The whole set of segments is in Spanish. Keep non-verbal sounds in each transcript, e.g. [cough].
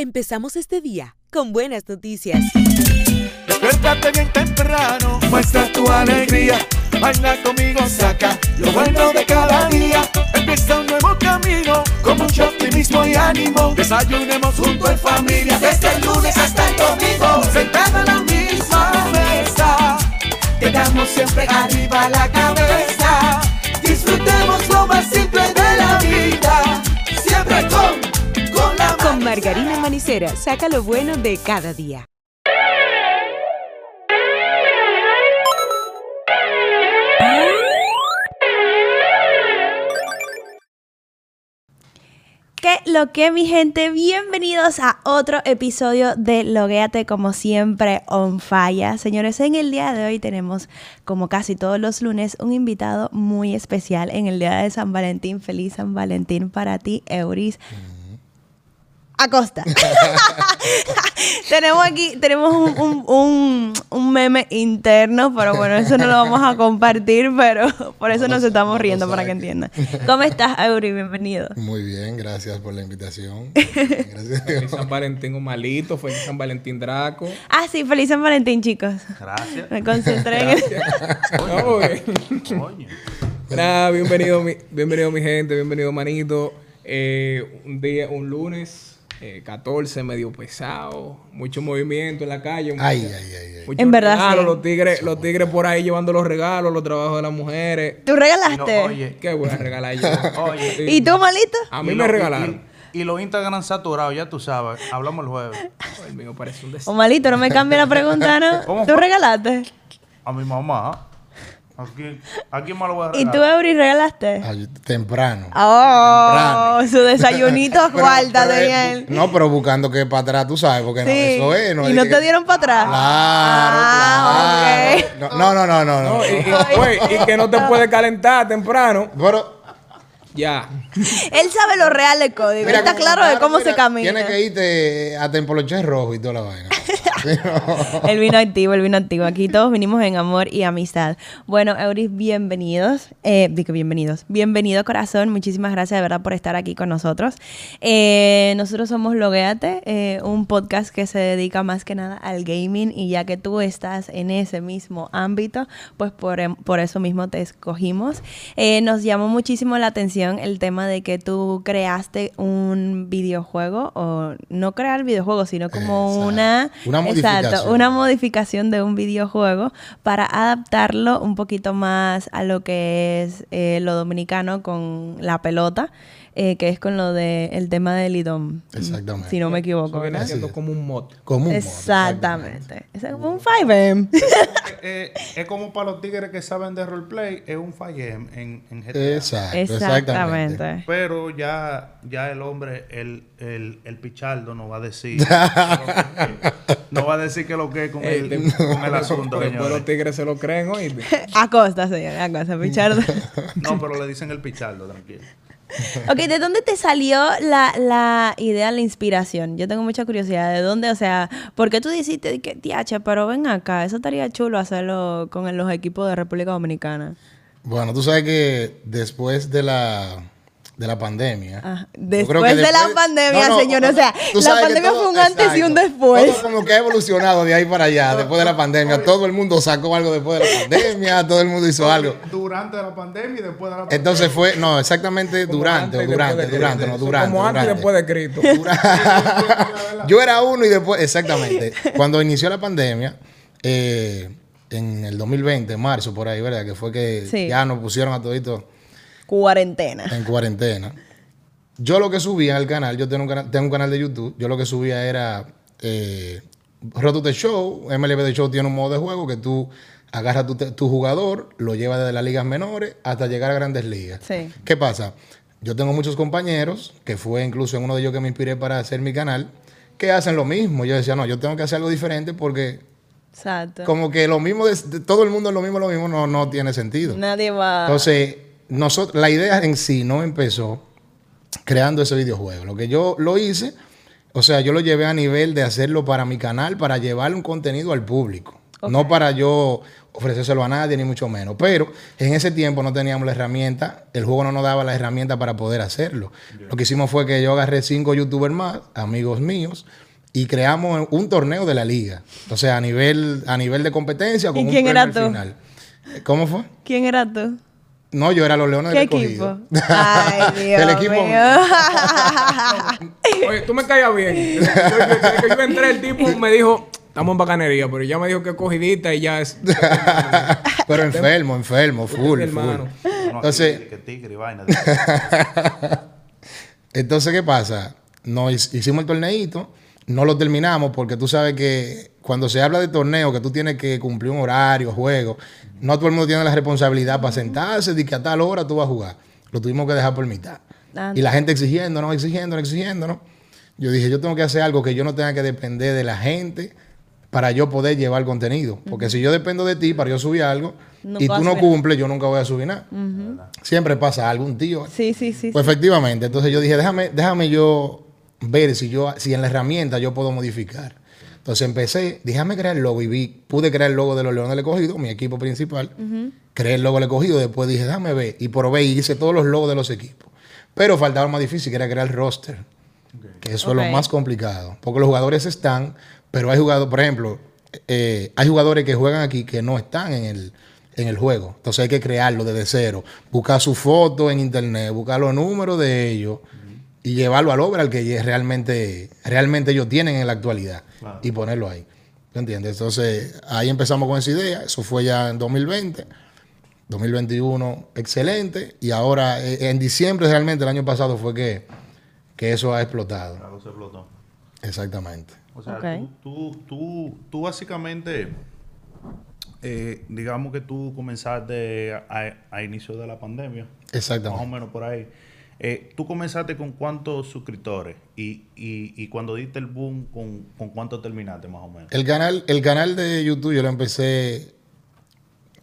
Empezamos este día con buenas noticias. Despiértate bien temprano, muestra tu alegría. Baila conmigo, saca lo bueno de cada día. Empieza un nuevo camino con mucho optimismo y ánimo. Desayunemos junto en familia desde el lunes hasta el domingo. Sentado en la misma mesa, tengamos siempre arriba la cabeza. Disfrutemos lo más simple de la vida. Siempre Con margarina manicera, saca lo bueno de cada día. ¿Qué lo que mi gente? Bienvenidos a otro episodio de Logueate como siempre on falla. Señores, en el día de hoy tenemos, como casi todos los lunes, un invitado muy especial en el día de San Valentín. Feliz San Valentín para ti, Euris. Acosta. [laughs] tenemos aquí, tenemos un, un- un- un meme interno, pero bueno, eso no lo vamos a compartir, pero por eso nos estamos riendo, para que entiendan. ¿Cómo estás, Euris? Bienvenido. Muy bien, gracias por la invitación. [laughs] Gracias. Feliz San Valentín un malito, feliz San Valentín Draco. Ah, sí, feliz San Valentín, chicos. Gracias. Me concentré en el... Coño. Nada, bienvenido, mi, bienvenido mi gente, bienvenido manito. Eh, un día, un lunes, eh, 14, medio pesado, mucho movimiento en la calle. Ay, mucha- ay, ay, ay. En verdad, sí. Los tigres, los tigres por ahí llevando los regalos, los trabajos de las mujeres. ¿Tú regalaste? no, oye, ¿Qué voy a regalar yo? [laughs] Oye. Sí. ¿Y tú, malito? A mí me lo- regalaron. Y, y los Instagram saturados, ya tú sabes. Hablamos el jueves. El mío parece un O desastre. malito, no me cambie la pregunta, ¿no? ¿Cómo ¿Tú fue? regalaste? A mi mamá. ¿A quién, a quién más lo voy a ¿Y regalar? tú, Euris, regalaste? Ay, temprano. Oh, su desayunito a [laughs] Pero- cuarta pero, tenía eh, él. No, pero buscando que para atrás, tú sabes, porque no, eso es. No ¿Y es no que- te dieron para atrás? Claro, Ah, claro. No, no, no, no, no. No, y, y- y que no te puede calentar temprano. Pero, Ya. Él sabe lo real del código. mira, Él está claro de cómo mira, se camina. Tienes que irte a Tempoloche Rojo y toda la vaina. [laughs] El vino activo, el vino activo. Aquí todos vinimos en amor y amistad. Bueno, Euris, bienvenidos. Eh, digo, bienvenidos. Bienvenido, corazón. Muchísimas gracias de verdad por estar aquí con nosotros. Eh, nosotros somos Logueate, eh, un podcast que se dedica más que nada al gaming. Y ya que tú estás en ese mismo ámbito, pues por, em- por eso mismo te escogimos. Eh, nos llamó muchísimo la atención el tema de que tú creaste un videojuego, o no crear videojuego, sino como Exacto. una Una Exacto, modificación. una modificación de un videojuego para adaptarlo un poquito más a lo que es eh, lo dominicano con la pelota, eh, que es con lo de el tema del IDOM. Exactamente. Si no me Eso equivoco, viene ¿verdad? siendo como un mod. Como un mod, Exactamente. Es como un 5M. [laughs] Eh, es como para los tigres que saben de roleplay, es un fallem en, en GTA. Exacto, exactamente. Exactamente. Pero ya, ya el hombre, el, el, el pichardo no va a decir. [laughs] no va a decir que lo que es con, Ey, el, de- con el asunto, Después los señores. tigres se lo creen, oíste. [laughs] Acosta, señor, acosta, Pichardo. No, pero le dicen el pichardo, tranquilo. [laughs] ok, ¿de dónde te salió la, la idea, la inspiración? Yo tengo mucha curiosidad. ¿De dónde? O sea, ¿por qué tú dijiste que, tiache, pero ven acá, eso estaría chulo hacerlo con los equipos de República Dominicana? Bueno, tú sabes que después de la, de la pandemia. Ah, yo después de la pandemia, señores, o sea, la pandemia todo- fue un antes y un después. Todo como que ha evolucionado de ahí para allá, después de la pandemia. Todo el mundo sacó algo después de la pandemia, todo el mundo hizo algo. Durante la pandemia y después de la pandemia. Entonces fue, no, exactamente Como durante, durante, de durante, no, durante. Como antes y después de Cristo. [laughs] Yo era uno y después, exactamente. Cuando inició la pandemia, eh, en el 2020, en marzo, por ahí, ¿verdad? Que fue que Sí. ya nos pusieron a toditos Cuarentena. en cuarentena. Yo lo que subía al canal, yo tengo un canal, tengo un canal de YouTube, yo lo que subía era eh, Roto The Show, MLB The Show tiene un modo de juego que tú agarras tu, tu jugador, lo llevas desde las ligas menores hasta llegar a grandes ligas. Sí. ¿Qué pasa? Yo tengo muchos compañeros, que fue incluso en uno de ellos que me inspiré para hacer mi canal, que hacen lo mismo. Yo decía, no, yo tengo que hacer algo diferente porque Exacto. como que lo mismo, de, de todo el mundo lo mismo, lo mismo, no, no tiene sentido. Nadie va. Entonces, nosotros, la idea en sí no empezó creando ese videojuego. Lo que yo lo hice, o sea, yo lo llevé a nivel de hacerlo para mi canal, para llevarle un contenido al público. No para yo ofrecérselo a nadie, ni mucho menos. Pero en ese tiempo no teníamos la herramienta, el juego no nos daba la herramienta para poder hacerlo. Lo que hicimos fue que yo agarré cinco youtubers más, amigos míos, y creamos un torneo de la liga. O sea, a nivel, a nivel de competencia, con ¿Y un quién premio era tú? final. ¿Cómo fue? ¿Quién era tú? No, yo era los Leones ¿Qué del equipo? Escogido. [laughs] Ay, Dios El equipo mío. Oye, tú me caías bien. [laughs] Desde que yo, desde que yo entré, el tipo me dijo, estamos en bacanería, pero ya me dijo que es cogidita y ya es. [laughs] Pero enfermo, enfermo, full, full. Entonces. Entonces, ¿qué pasa? Nos hic- hicimos el torneito, no lo terminamos porque tú sabes que cuando se habla de torneo, que tú tienes que cumplir un horario, juego, no todo el mundo tiene la responsabilidad para sentarse y que a tal hora tú vas a jugar. Lo tuvimos que dejar por mitad. Anda. Y la gente exigiéndonos, exigiéndonos, exigiéndonos. Yo dije, yo tengo que hacer algo que yo no tenga que depender de la gente para yo poder llevar contenido. Porque si yo dependo de ti para yo subir algo No y tú no cumples, yo nunca voy a subir nada. Siempre pasa algo, un tío. Sí, sí, sí. Pues efectivamente, entonces yo dije, déjame, déjame yo ver si yo, si en la herramienta yo puedo modificar. Entonces empecé, déjame crear el logo y vi, pude crear el logo de los Leones del Escogido, mi equipo principal. Creé el logo del Escogido, después dije, déjame ver. Y probé y hice todos los logos de los equipos. Pero faltaba lo más difícil, que era crear el roster. Que eso es lo más complicado. Porque los jugadores están, pero hay jugadores, por ejemplo, eh, hay jugadores que juegan aquí que no están en el, en el juego. Entonces hay que crearlo desde cero. Buscar su foto en internet, buscar los números de ellos y llevarlo al overall que ya realmente, realmente ellos tienen en la actualidad y ponerlo ahí. ¿Me entiendes? Entonces ahí empezamos con esa idea. Eso fue ya en 2020. 2021, excelente. Y ahora, eh, en diciembre realmente, el año pasado fue que, que eso ha explotado. Claro, se explotó. Exactamente. O sea, tú, tú, tú, tú básicamente, eh, digamos que tú comenzaste a, a inicio de la pandemia, más o Exactamente. menos por ahí. Eh, tú comenzaste con cuántos suscriptores y, y, y cuando diste el boom, ¿con, con cuánto terminaste más o menos? El canal, el canal de YouTube yo lo empecé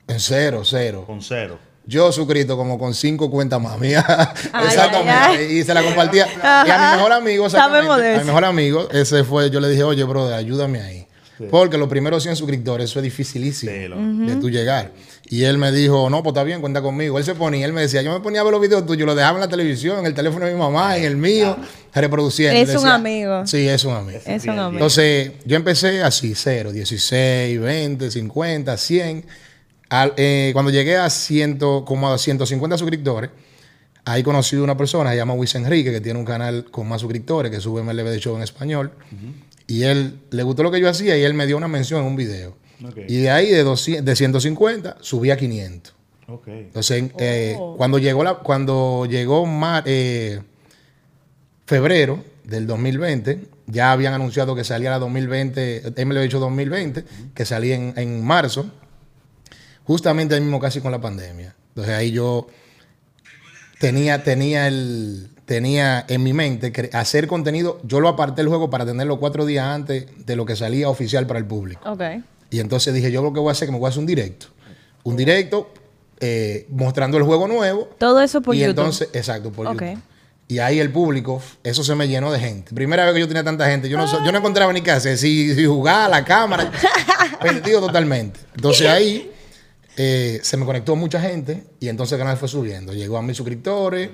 en cero, cero. Con cero. Yo suscrito como con cinco cuentas más mías. [laughs] Exactamente. ay, ay. Y se la compartía. Y a mi mejor amigo, [laughs] exactamente, Sabemos de a mi eso. mejor amigo, ese fue, yo le dije, oye, brother, ayúdame ahí. Porque los primeros 100 suscriptores, eso es dificilísimo Sí, lo- de tú llegar. Y él me dijo, no, pues está bien, cuenta conmigo. Él se ponía, él me decía, yo me ponía a ver los videos tuyos, los dejaba en la televisión, en el teléfono de mi mamá, en el mío, reproduciendo. Es un amigo. Sí, es un amigo. Es un amigo. Entonces, yo empecé así, 0, 16, 20, 50, 100. Al- eh, cuando llegué a, 100, como a 150 suscriptores, ahí conocí a una persona, se llama Luis Enrique, que tiene un canal con más suscriptores, que sube MLB de Show en español. Y él le gustó lo que yo hacía y él me dio una mención en un video. Y de ahí, de, 200, de 150, subí a 500. Ok. Entonces, eh, Oh. cuando llegó la, cuando llegó mar- eh, febrero del 2020, ya habían anunciado que salía la 2020, MLB hecho 2020, que salía en, en marzo, justamente ahí mismo casi con la pandemia. Entonces ahí yo tenía, tenía el tenía en mi mente hacer contenido, yo lo aparté el juego para tenerlo cuatro días antes de lo que salía oficial para el público. Ok. Y entonces dije, yo lo que voy a hacer es que me voy a hacer un directo. Un directo eh, mostrando el juego nuevo. Todo eso por y YouTube. entonces, exacto, por Ok. YouTube. Y ahí el público, eso se me llenó de gente. Primera vez que yo tenía tanta gente, yo no, yo no encontraba ni qué hacer, si, si jugar, la cámara, [laughs] perdido totalmente. Entonces ahí eh, se me conectó mucha gente y entonces el canal fue subiendo. Llegó a mis suscriptores.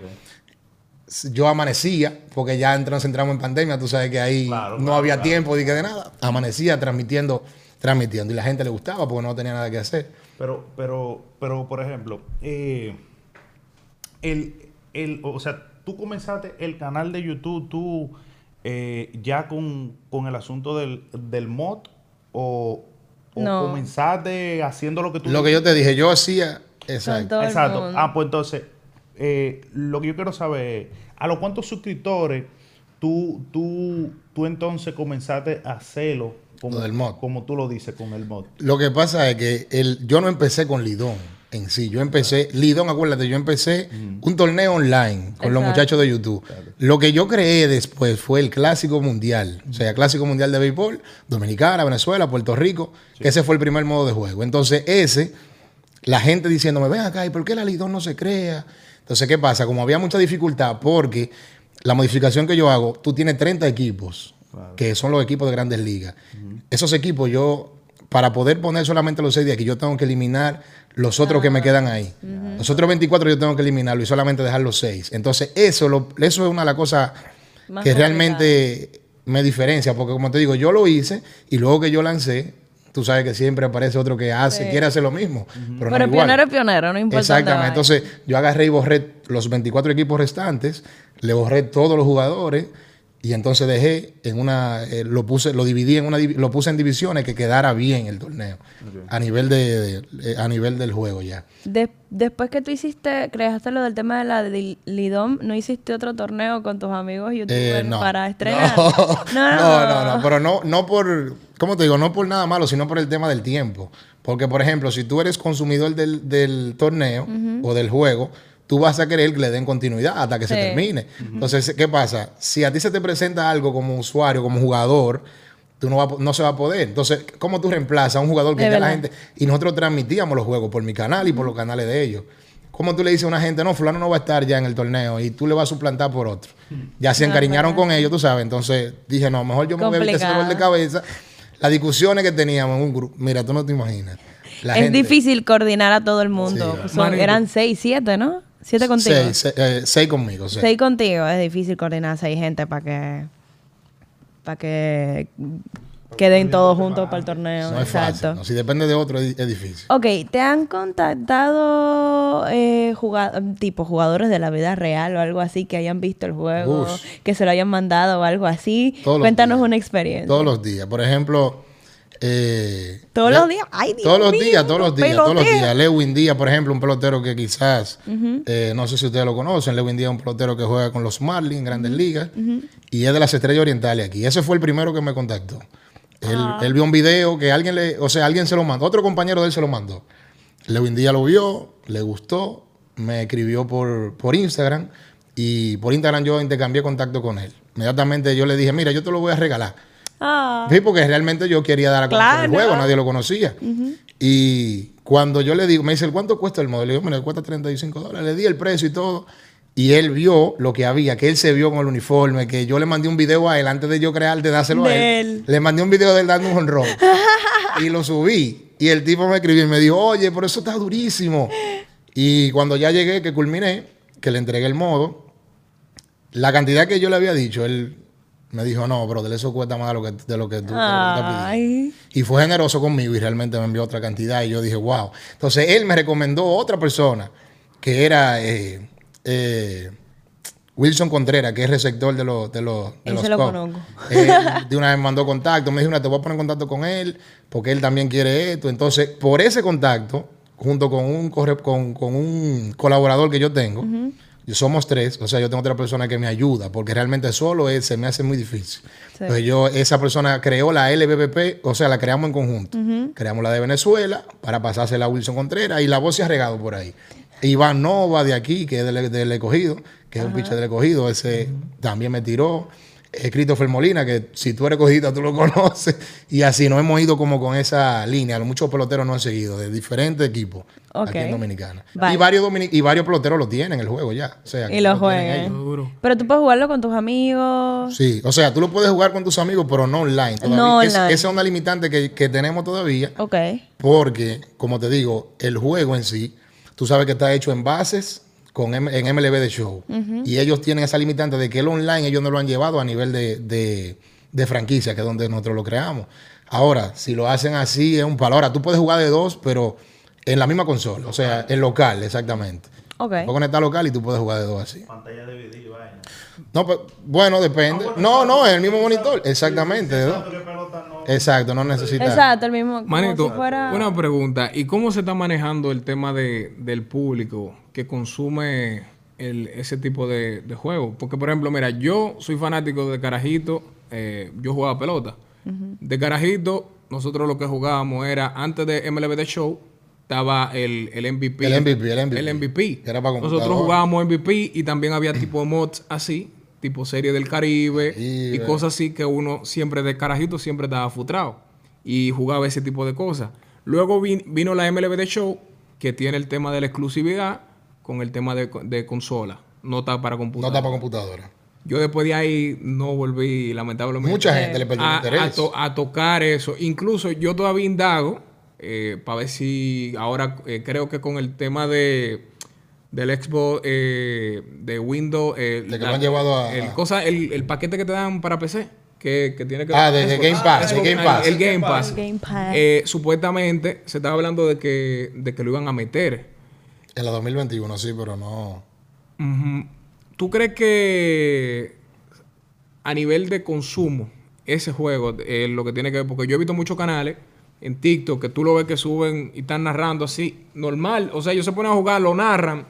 Yo amanecía, porque ya entramos, entramos en pandemia, tú sabes que ahí Claro, no claro, había claro. tiempo de que de nada. Amanecía transmitiendo, transmitiendo. Y la gente le gustaba porque no tenía nada que hacer. Pero, pero, pero, por ejemplo, eh, el, el, o sea, tú comenzaste el canal de YouTube, tú eh, ya con, con el asunto del, del mod o, o No. comenzaste haciendo lo que tú Lo que yo te dije, yo hacía. Exacto. Exacto. Ah, pues entonces, eh, lo que yo quiero saber es, ¿a los cuántos suscriptores tú, tú, tú entonces comenzaste a hacerlo como, Lo del mod. como tú lo dices con el mod? Lo que pasa es que el, yo no empecé con Lidón en sí. Yo empecé, Lidón, acuérdate, yo empecé un torneo online con los muchachos de YouTube. Lo que yo creé después fue el Clásico Mundial. O sea, Clásico Mundial de Béisbol, Dominicana, Venezuela, Puerto Rico, que ese fue el primer modo de juego. Entonces, ese, la gente diciéndome, ven acá, ¿y por qué la Lidón no se crea? Entonces, ¿qué pasa? Como había mucha dificultad, porque la modificación que yo hago, tú tienes 30 equipos, que son los equipos de grandes ligas. Esos equipos yo para poder poner solamente los seis de aquí, yo tengo que eliminar los otros que me quedan ahí. Los otros 24 yo tengo que eliminarlo y solamente dejar los seis. Entonces, eso, lo- eso es una de las cosas Más que realmente me diferencia, porque como te digo, yo lo hice y luego que yo lancé, tú sabes que siempre aparece otro que hace, quiere hacer lo mismo, pero, no Pero igual. pionero es pionero, no importa. Exactamente. Entonces, yo agarré y borré los 24 equipos restantes, le borré todos los jugadores y entonces dejé en una eh, lo puse lo dividí en una lo puse en divisiones que quedara bien el torneo a nivel de, de- eh, a nivel del juego ya. De- después que tú hiciste, creaste lo del tema de la Li- Lidom, ¿no hiciste otro torneo con tus amigos youtubers Eh, no. para estrenar? [laughs] No, no, no, no, pero no, no por, ¿cómo te digo? No por nada malo, sino por el tema del tiempo. Porque, por ejemplo, si tú eres consumidor del, del torneo o del juego, tú vas a querer que le den continuidad hasta que se termine. Entonces, ¿qué pasa? Si a ti se te presenta algo como usuario, como jugador, tú no, va no se va a poder. Entonces, ¿cómo tú reemplazas a un jugador que ya la gente... Y nosotros transmitíamos los juegos por mi canal y por los canales de ellos. ¿Cómo tú le dices a una gente, no, fulano no va a estar ya en el torneo y tú le vas a suplantar por otro? Ya se encariñaron con ellos, tú sabes. Entonces dije, no, mejor yo me voy a evitar ese dolor de cabeza. Las discusiones que teníamos en un grupo, mira, tú no te imaginas. La es gente- difícil coordinar a todo el mundo. Sí, Son- eran seis, siete, ¿no? Siete contigo. Seis, se- eh, seis conmigo, seis. Seis contigo. Es difícil coordinar seis gente para que para que queden todos juntos para el torneo. No es Exacto. fácil. ¿no? Si depende de otro, es, difícil. Ok, ¿te han contactado eh, juga- tipo jugadores de la vida real o algo así que hayan visto el juego, que se lo hayan mandado o algo así? Todos Cuéntanos una experiencia. Todos los días. Por ejemplo, eh, ¿Todos los días? Ay, Dios todos los mío, días, todos los días, todos los días. Lewin Díaz, por ejemplo, un pelotero que quizás, eh, no sé si ustedes lo conocen, Lewin Díaz es un pelotero que juega con los Marlins en Grandes Ligas y es de las Estrellas Orientales aquí. Ese fue el primero que me contactó. Él, Ah. él vio un video que alguien le, o sea, alguien se lo mandó, otro compañero de él se lo mandó. Lewin Díaz lo vio, le gustó, me escribió por, por Instagram y por Instagram yo intercambié contacto con él. Inmediatamente yo le dije, mira, yo te lo voy a regalar. Ah, Sí, porque realmente yo quería dar a conocer Claro. el juego, nadie lo conocía. Y cuando yo le digo, me dice, ¿cuánto cuesta el modelo? Le digo, mira, cuesta 35 dólares. Le di el precio y todo. Y él vio lo que había, que él se vio con el uniforme, que yo le mandé un video a él antes de yo crear, de dárselo a él. él. Le mandé un video de él dando un honrón. [laughs] y lo subí. Y el tipo me escribió y me dijo, oye, por eso está durísimo. Y cuando ya llegué, que culminé, que le entregué el modo, la cantidad que yo le había dicho, él me dijo, no, bro, eso cuesta más de lo que, de lo que tú de lo que estás pidiendo". ay. Y fue generoso conmigo y realmente me envió otra cantidad. Y yo dije, wow. Entonces él me recomendó otra persona que era eh, eh, Wilson Contreras, que es receptor de los de los de los lo conozco. Él [laughs] de una vez me mandó contacto. Me dijo, "Mira, te voy a poner en contacto con él porque él también quiere esto. Entonces, por ese contacto, junto con un, corre- con, con un colaborador que yo tengo, somos tres, o sea, yo tengo otra persona que me ayuda, porque realmente solo él se me hace muy difícil. Sí. Entonces yo, esa persona creó la LBBP, o sea, la creamos en conjunto. Creamos la de Venezuela para pasársela a Wilson Contreras y la voz se ha regado por ahí. Iván Nova de aquí, que es del, del escogido, que es un pitcher del escogido, ese también me tiró. Eh, Christopher Molina, que si tú eres cogida, tú lo [laughs] conoces. Y así nos hemos ido como con esa línea. Muchos peloteros nos han seguido de diferentes equipos aquí en Dominicana. Vale. Y, varios domini- y varios peloteros lo tienen el juego ya. O sea, Y lo tienen juegan. Pero tú puedes jugarlo con tus amigos. Sí, o sea, tú lo puedes jugar con tus amigos, pero no online. Todavía. No Es- online. esa es una limitante que, que tenemos todavía, Ok. porque, como te digo, el juego en sí, tú sabes que está hecho en bases con M- en MLB de Show. Y ellos tienen esa limitante de que el online ellos no lo han llevado a nivel de, de- de franquicia, que es donde nosotros lo creamos. Ahora, si lo hacen así, es un palo. Ahora, tú puedes jugar de dos, pero en la misma consola, o sea, en local, exactamente. Ok. Puedes conectar local y tú puedes jugar de dos así. Pantalla DVD, vaina. No, pues, bueno, depende. No, no, es el mismo monitor. Exactamente. de dos. ¿Qué pelota no? Exacto, no necesitas. Exacto, el mismo. Manito, si fuera- una pregunta. ¿Y cómo se está manejando el tema de, del público que consume el- ese tipo de, de juegos? Porque, por ejemplo, mira, yo soy fanático de Carajito. eh, yo jugaba pelota. De Carajito, nosotros lo que jugábamos era, antes de MLB The Show, estaba el, el MVP. El MVP, el MVP. El MVP. Que era para nosotros jugábamos MVP y también había tipo [clears throat] mods así, tipo serie del Caribe Sí, y cosas así que uno siempre de carajito siempre estaba frustrado y jugaba ese tipo de cosas. Luego vin- vino la MLB The Show que tiene el tema de la exclusividad con el tema de, de consola, no está para No computadora. está para computadora. Yo después de ahí no volví, lamentablemente. Mucha gente le perdió el a, interés. a to- a tocar eso. Incluso yo todavía indago eh, para ver si ahora eh, creo que con el tema de del Xbox eh, de Windows eh, De que lo han llevado a- el, cosa, el, el paquete que te dan para PC que, que tiene que Ah, de-. Game Pass, Game Pass. el Game Pass, Game Pass. Eh, supuestamente se estaba hablando de que de que lo iban a meter En la 2021, sí, pero no. ¿Tú crees que a nivel de consumo, ese juego, eh, lo que tiene que ver, porque yo he visto muchos canales en TikTok que tú lo ves que suben y están narrando así, normal, o sea, ellos se ponen a jugar, lo narran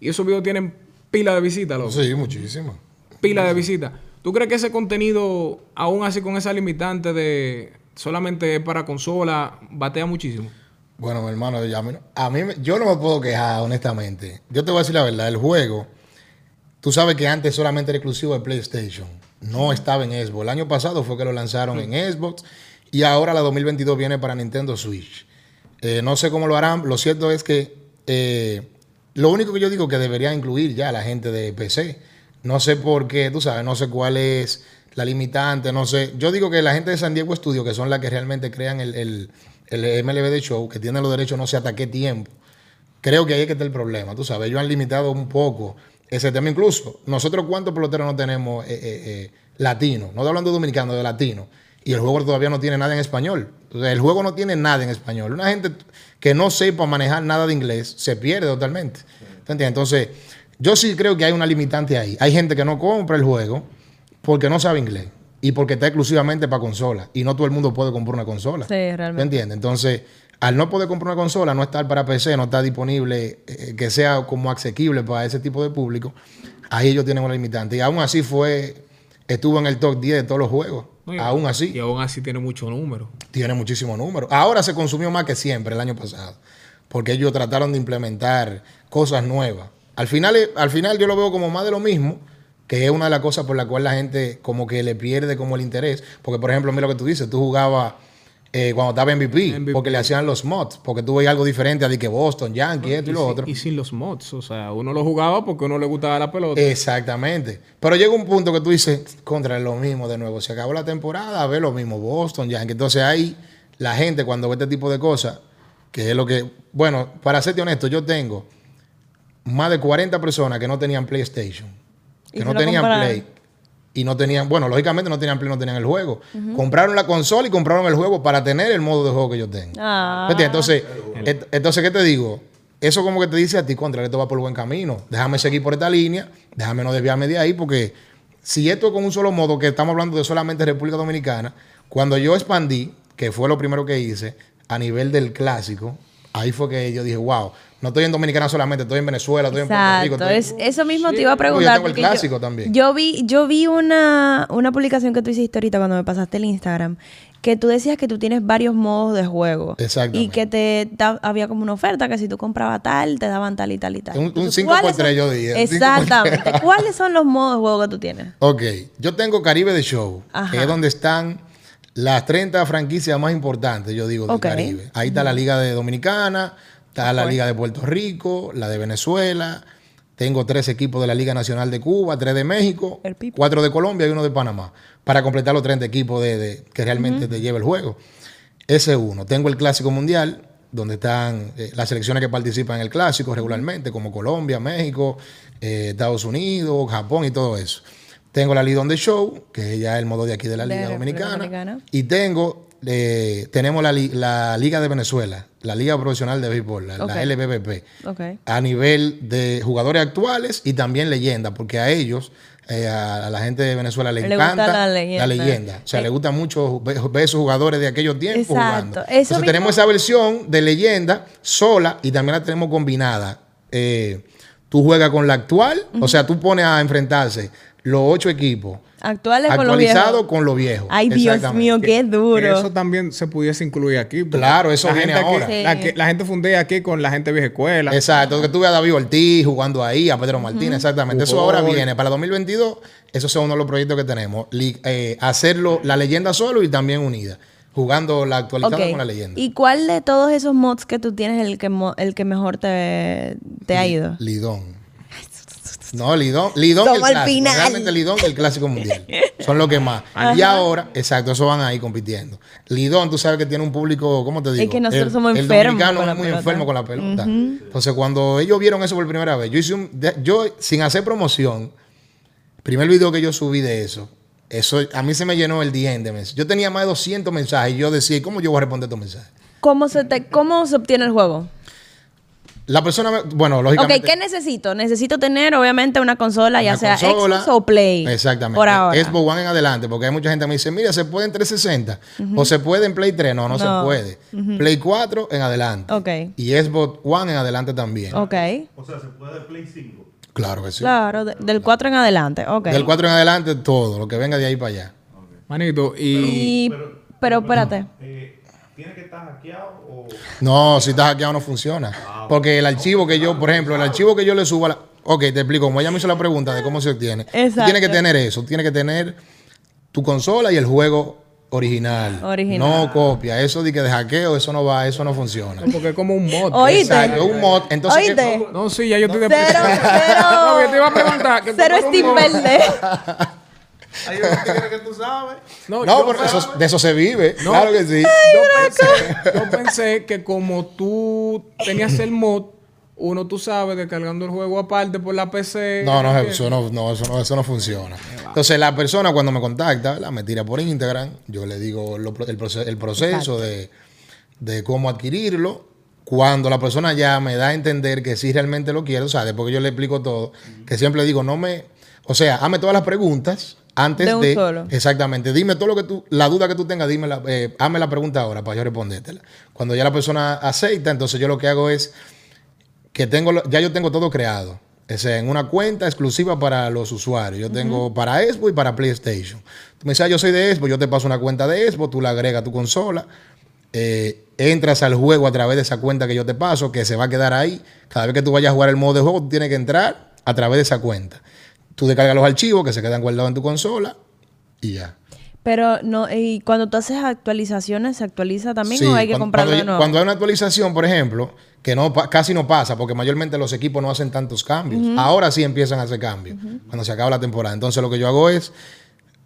y esos videos tienen pila de visitas, loco. Sí, muchísimo. pila de visitas. ¿Tú crees que ese contenido, aún así con esa limitante de solamente para consola, batea muchísimo? Bueno, mi hermano, ya a mí, a yo no me puedo quejar, honestamente. Yo te voy a decir la verdad, el juego, tú sabes que antes solamente era exclusivo de PlayStation. No estaba en Xbox. El año pasado fue que lo lanzaron en Xbox y ahora la 2022 viene para Nintendo Switch. Eh, no sé cómo lo harán. Lo cierto es que eh, lo único que yo digo que debería incluir ya la gente de PC. No sé por qué, tú sabes, no sé cuál es la limitante, no sé. Yo digo que la gente de San Diego Studio, que son las que realmente crean el, el, el MLB de show, que tienen los derechos no sé hasta qué tiempo, creo que ahí es que está el problema, tú sabes. Ellos han limitado un poco ese tema. Incluso, nosotros cuántos peloteros no tenemos eh, eh, eh, latinos, no estoy hablando de dominicano, de latino, y el juego todavía no tiene nada en español. Entonces, el juego no tiene nada en español. Una gente que no sepa manejar nada de inglés se pierde totalmente. ¿Te entiendes? Entonces, yo sí creo que hay una limitante ahí. Hay gente que no compra el juego porque no sabe inglés y porque está exclusivamente para consola. Y no todo el mundo puede comprar una consola. Sí, realmente. ¿Me entiendes? Entonces, al no poder comprar una consola, no estar para PC, no está disponible, eh, que sea como asequible para ese tipo de público, ahí ellos tienen una limitante. Y aún así fue, estuvo en el top 10 de todos los juegos. Y- aún así, Y aún así tiene mucho número. tiene muchísimos números. Ahora se consumió más que siempre el año pasado, porque ellos trataron de implementar cosas nuevas. Al final, al final yo lo veo como más de lo mismo, que es una de las cosas por la cual la gente como que le pierde como el interés. Porque, por ejemplo, mira lo que tú dices, tú jugabas eh, cuando estaba MVP, MVP. porque le hacían los mods, porque tú veías algo diferente a que Boston, Yankee, esto y, lo sin- otro. y sin los mods. O sea, uno lo jugaba porque a uno le gustaba la pelota. Exactamente. Pero llega un punto que tú dices, contra lo mismo de nuevo. Se acabó la temporada, ve lo mismo, Boston, Yankee. Entonces ahí la gente cuando ve este tipo de cosas, que es lo que, bueno, para serte honesto, yo tengo más de 40 personas que no tenían PlayStation, que no tenían compraron. Play. Y no tenían, bueno, lógicamente no tenían Play, no tenían el juego. Compraron la consola y compraron el juego para tener el modo de juego que yo tengo. Ah. Entonces, et- entonces, ¿qué te digo? Eso como que te dice a ti, contra, esto va por buen camino. Déjame seguir por esta línea, déjame no desviarme de ahí, porque si esto es con un solo modo, que estamos hablando de solamente República Dominicana, cuando yo expandí, que fue lo primero que hice, a nivel del clásico, ahí fue que yo dije, wow, no estoy en Dominicana solamente, estoy en Venezuela, estoy en Puerto Rico. Exacto, estoy- es, eso mismo te iba a Yo preguntar. tengo el clásico también. Yo vi, yo vi una, una publicación que tú hiciste ahorita cuando me pasaste el Instagram, que tú decías que tú tienes varios modos de juego. Exactamente. Y que te da- había como una oferta que si tú comprabas tal, te daban tal y tal y tal. Un- un Entonces, cinco por ¿cuáles tres, son- yo dije, Exactamente. [laughs] ¿Cuáles son los modos de juego que tú tienes? Ok, yo tengo Caribe de Show, Ajá. que es donde están las 30 franquicias más importantes, yo digo, del Ok. Caribe. Ahí está la Liga de Dominicana, está la Liga de Puerto Rico, la de Venezuela. Tengo tres equipos de la Liga Nacional de Cuba, tres de México, cuatro de Colombia y uno de Panamá, para completar los 30 equipos de, de- que realmente te lleva el juego. Ese es uno. Tengo el Clásico Mundial, donde están eh, las selecciones que participan en el Clásico regularmente, como Colombia, México, eh, Estados Unidos, Japón y todo eso. Tengo la Liga on the Show, que ya es el modo de aquí de la Liga. Dominicana. Y tengo, eh, tenemos la, la Liga de Venezuela, la Liga Profesional de Béisbol, la, la Ok. LBBP, a nivel de jugadores actuales y también leyendas, porque a ellos, eh, a, a la gente de Venezuela le, Le encanta la leyenda. leyenda. O sea, Eh, le gusta mucho ver, ver esos jugadores de aquellos tiempos Exacto. jugando. Eso Entonces mismo- tenemos esa versión de leyenda sola y también la tenemos combinada. Eh, tú juegas con la actual, o sea, tú pones a enfrentarse los ocho equipos Actuales con los actualizados viejos. con los viejos. Ay, Dios mío, qué Que duro. eso también se pudiese incluir aquí. Claro, eso la viene gente aquí- ahora. Sí. la, que- la gente fundea aquí con la gente vieja escuela. Exacto, que tú veas a David Ortiz jugando ahí, a Pedro Martínez, exactamente. Eso ahora viene. Para 2022, esos son uno de los proyectos que tenemos. Li- eh, hacerlo la leyenda solo y también unida. Jugando la actualizada con la leyenda. ¿Y cuál de todos esos mods que tú tienes el que, mo- el que mejor te, te ha ido? Lidón. No, Lidón, Lidón y el Somos el clásico. final. Realmente Lidón el clásico mundial. Son los que más. [laughs] Y ahora, exacto, eso van ahí compitiendo. Lidón, tú sabes que tiene un público, ¿cómo te digo? que nosotros el, somos el enfermos dominicano con la es muy pelota. enfermo con la pelota. Entonces, cuando ellos vieron eso por primera vez, yo hice un, yo sin hacer promoción, primer video que yo subí de eso, eso a mí se me llenó el DM de mensajes. Yo tenía más de 200 mensajes y yo decía, ¿cómo yo voy a responder estos mensajes? ¿Cómo se, te, ¿Cómo se obtiene el juego? La persona, me- bueno, Ok, lógicamente. ¿qué necesito? Necesito tener, obviamente, una consola, ya Una sea consola. Xbox o Play. Exactamente. Por ahora. Xbox One en adelante, porque hay mucha gente que me dice, mira, se puede en 360 o se puede en Play 3. No, no, No. se puede. Play 4 en adelante. Ok. Y Xbox One en adelante también. Ok. O sea, se puede Play 5. Claro que sí. Claro, de- del 4 en adelante. Ok. Del 4 en adelante, todo, lo que venga de ahí para allá. Manito, y... Y, pero espérate. Eh, ¿Tiene que estar hackeado o...? No, si está hackeado no funciona. Porque el archivo que yo, por ejemplo, el archivo que yo le subo a la... Ok, te explico. Como ella me hizo la pregunta de cómo se obtiene. Exacto. tienes que tener eso. Tienes que tener tu consola y el juego original. Original. No copia. Eso de que de hackeo, eso no va, eso no funciona. Porque es como un mod. Oíste. Exacto, es un mod. Entonces, ¿qué- Oíste. No, sí, ya yo estoy de Cero, [laughs] No, yo te iba a cero. preguntar. que Cero Steam verde. [laughs] [laughs] Hay que tú sabes. No, No, pero eso- de eso se vive. No. Claro que sí. yo, pensé, yo pensé que como tú tenías el mod, uno tú sabes, descargando el juego aparte por la PC. No, no, eso no, no, eso no, eso no funciona. Entonces, la persona cuando me contacta, ¿verdad? me tira por Instagram, yo le digo lo- el, proce- el proceso de, de cómo adquirirlo. Cuando la persona ya me da a entender que sí realmente lo quiere, o sea, después que yo le explico todo, que siempre le digo, no me, o sea, hazme todas las preguntas antes De un de, solo. exactamente, dime todo lo que tú, la duda que tú tengas, dime la, eh, hazme la pregunta ahora para yo respondértela. Cuando ya la persona acepta, entonces yo lo que hago es que tengo, ya yo tengo todo creado. Sea, en una cuenta exclusiva para los usuarios. Yo tengo para Xbox y para PlayStation. Tú me dices, ah, yo soy de Xbox, yo te paso una cuenta de Xbox, tú la agregas a tu consola, eh, entras al juego a través de esa cuenta que yo te paso, que se va a quedar ahí. Cada vez que tú vayas a jugar el modo de juego, tú tienes que entrar a través de esa cuenta. Tú descargas los archivos que se quedan guardados en tu consola y ya. Pero no, y cuando tú haces actualizaciones, ¿se actualiza también Sí, o hay que cuando- comprarlo cuando, de nuevo? cuando hay una actualización, por ejemplo, que no casi no pasa, porque mayormente los equipos no hacen tantos cambios. Ahora sí empiezan a hacer cambios, cuando se acaba la temporada. Entonces lo que yo hago es,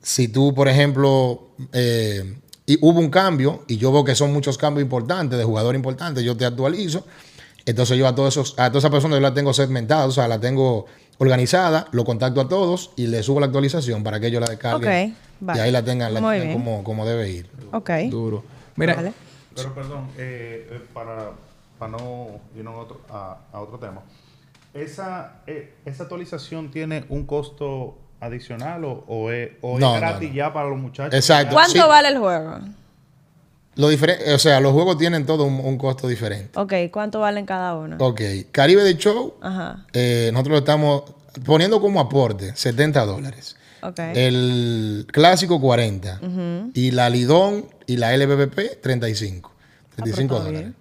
si tú, por ejemplo, eh, y hubo un cambio, y yo veo que son muchos cambios importantes, de jugador importante, yo te actualizo. Entonces yo a todos esos, a todas esas personas yo la tengo segmentada, o sea, la tengo organizada, lo contacto a todos y le subo la actualización para que ellos la descarguen. Vale. Y ahí la tengan, la como, como debe ir. Ok. Duro. Mira, Vale. Pero perdón, eh, eh, para, para no irnos a otro, a, a otro tema. ¿Esa, eh, ¿Esa actualización tiene un costo adicional o, o es, o es No, no, gratis no. ya para los muchachos? Exacto. ¿Cuánto Sí. vale el juego? Lo diferente, o sea, los juegos tienen todo un, un costo diferente. Ok, ¿cuánto valen cada uno? Ok, Caribe de Show, Ajá. eh, nosotros lo estamos poniendo como aporte, 70 dólares. Ok. El clásico, 40. Y la Lidón y la LBBP, 35. 35 Ah, está dólares.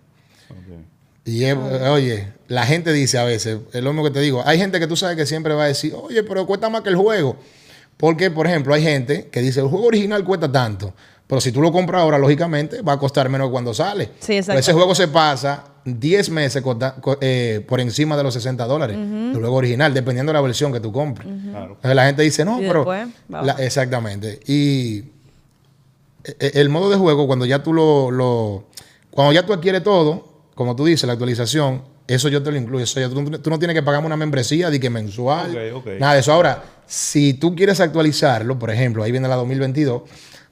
bien. Y es- oye, la gente dice a veces, es lo mismo que te digo, hay gente que tú sabes que siempre va a decir, oye, pero cuesta más que el juego. Porque, por ejemplo, hay gente que dice, el juego original cuesta tanto, pero si tú lo compras ahora, lógicamente, va a costar menos cuando sale. Sí, Pero exacto. ese juego se pasa 10 meses costa- eh, por encima de los 60 dólares, el juego original, dependiendo de la versión que tú compres. Claro. Entonces la gente dice, no, Y pero... la- exactamente. Y e- e- el modo de juego, cuando ya tú lo, lo- Cuando ya tú adquieres todo, como tú dices, la actualización, eso yo te lo incluyo. Eso ya tú, tú no tienes que pagarme una membresía de que mensual. Ok, ok. Nada de eso. Ahora, si tú quieres actualizarlo, por ejemplo, ahí viene la 2022,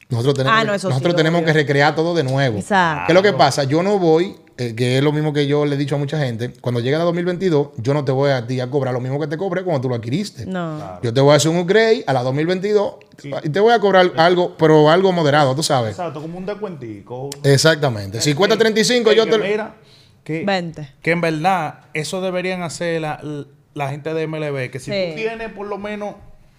nosotros tenemos, Ah, no, eso sí, nosotros tenemos que recrear todo de nuevo. Exacto. ¿Qué es lo que pasa? Yo no voy, eh, que es lo mismo que yo le he dicho a mucha gente, cuando llegue la 2022, yo no te voy a ti a cobrar lo mismo que te cobré cuando tú lo adquiriste. No. Yo te voy a hacer un upgrade a la 2022 y te voy a cobrar algo, pero algo moderado, tú sabes. Exacto, como un descuentico. Exactamente. Si cuesta 35, yo te lo... Mira, que, 20. que en verdad eso deberían hacer la, la gente de MLB, que si Sí. tú tienes por lo menos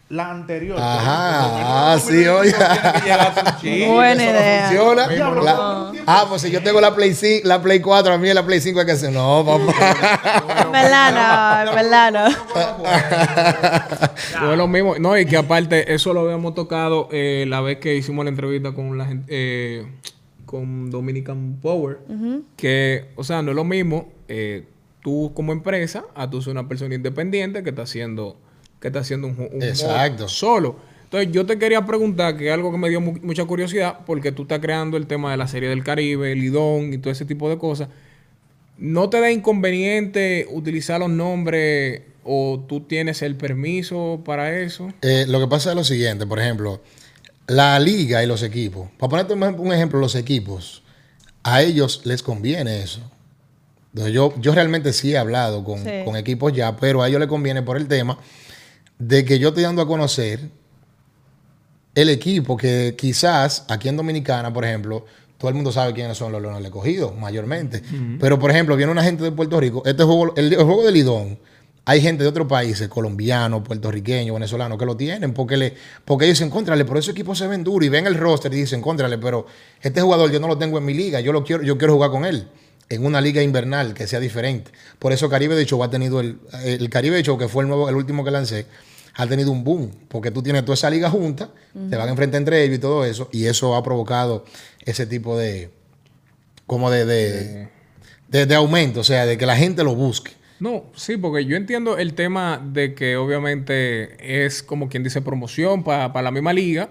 la anterior. Ajá, menos sí, oye. [laughs] Buena idea. funciona. Diablo, La- no. Ah, pues si yo tengo la Play 5, la Play 4, a mí la Play 5 hay que hacer. No, papá. [laughs] En verdad no, es [laughs] lo mismo. No, y que aparte, eso lo habíamos tocado eh, la vez que hicimos la entrevista con la gente, eh, con Dominican Power. Que, o sea, no es lo mismo eh, tú como empresa a tú ser una persona independiente que está haciendo que está haciendo un, un Exacto. mod solo. Entonces, yo te quería preguntar, que es algo que me dio mu- mucha curiosidad, porque tú estás creando el tema de la serie del Caribe, el Lidón y todo ese tipo de cosas. ¿No te da inconveniente utilizar los nombres o tú tienes el permiso para eso? Eh, lo que pasa es lo siguiente, por ejemplo, la liga y los equipos. Para ponerte un ejem- un ejemplo, los equipos, a ellos les conviene eso. Entonces, yo, yo realmente sí he hablado con, Sí. con equipos ya, pero a ellos les conviene por el tema de que yo estoy dando a conocer el equipo que quizás aquí en Dominicana, por ejemplo, todo el mundo sabe quiénes son los Leones del Escogido, mayormente. Pero, por ejemplo, viene una gente de Puerto Rico. Este juego, el, el juego de Lidón, hay gente de otros países, colombianos, puertorriqueños, venezolanos, que lo tienen porque, le, porque ellos dicen, contrale, pero esos equipos se ven duros y ven el roster y dicen, contrale, pero este jugador yo no lo tengo en mi liga, yo lo quiero, yo quiero jugar con él en una liga invernal que sea diferente. Por eso Caribe de Show ha tenido el, el Caribe de Show, que fue el nuevo, el último que lancé, ha tenido un boom, porque tú tienes toda esa liga junta, te van a enfrentar entre ellos y todo eso, y eso ha provocado ese tipo de, como de, de, de- de aumento, o sea, de que la gente lo busque. No, sí, porque yo entiendo el tema de que obviamente es como quien dice promoción para la misma liga,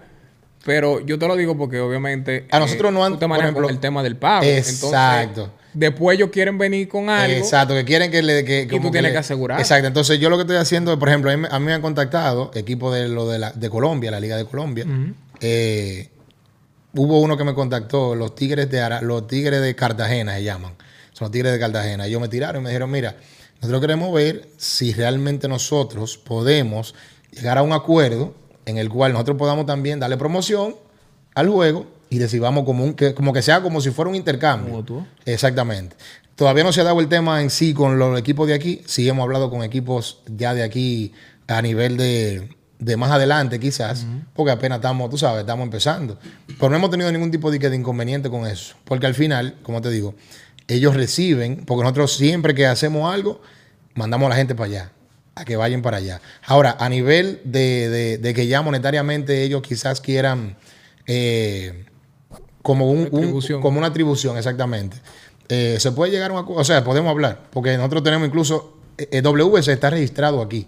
pero yo te lo digo porque obviamente A nosotros no han- tú te por manejas con ejemplo- el tema del pago. Exacto. Entonces, después ellos quieren venir con algo. Exacto, que quieren que le... Que, tú como tienes le- que asegurar. Exacto, entonces yo lo que estoy haciendo, por ejemplo, a mí, me- a mí me han contactado equipos de, lo de, la, de Colombia, la Liga de Colombia. Eh, hubo uno que me contactó, los Tigres de Ara- los Tigres de Cartagena se llaman. Son los Tigres de Cartagena. Ellos me tiraron y me dijeron, mira, nosotros queremos ver si realmente nosotros podemos llegar a un acuerdo en el cual nosotros podamos también darle promoción al juego y recibamos como un, que, como que sea como si fuera un intercambio. Mutuo. Exactamente. Todavía no se ha dado el tema en sí con los equipos de aquí. Sí hemos hablado con equipos ya de aquí a nivel de, de más adelante quizás, porque apenas estamos, tú sabes, estamos empezando. Pero no hemos tenido ningún tipo de, de inconveniente con eso. Porque al final, como te digo, ellos reciben, porque nosotros siempre que hacemos algo, mandamos a la gente para allá, a que vayan para allá. Ahora, a nivel de, de- de que ya monetariamente ellos quizás quieran... eh, como, un, un- Retribución. como una atribución, exactamente. Eh, se puede llegar a un acuerdo, o sea, podemos hablar, porque nosotros tenemos incluso, eh, eh, WS está registrado aquí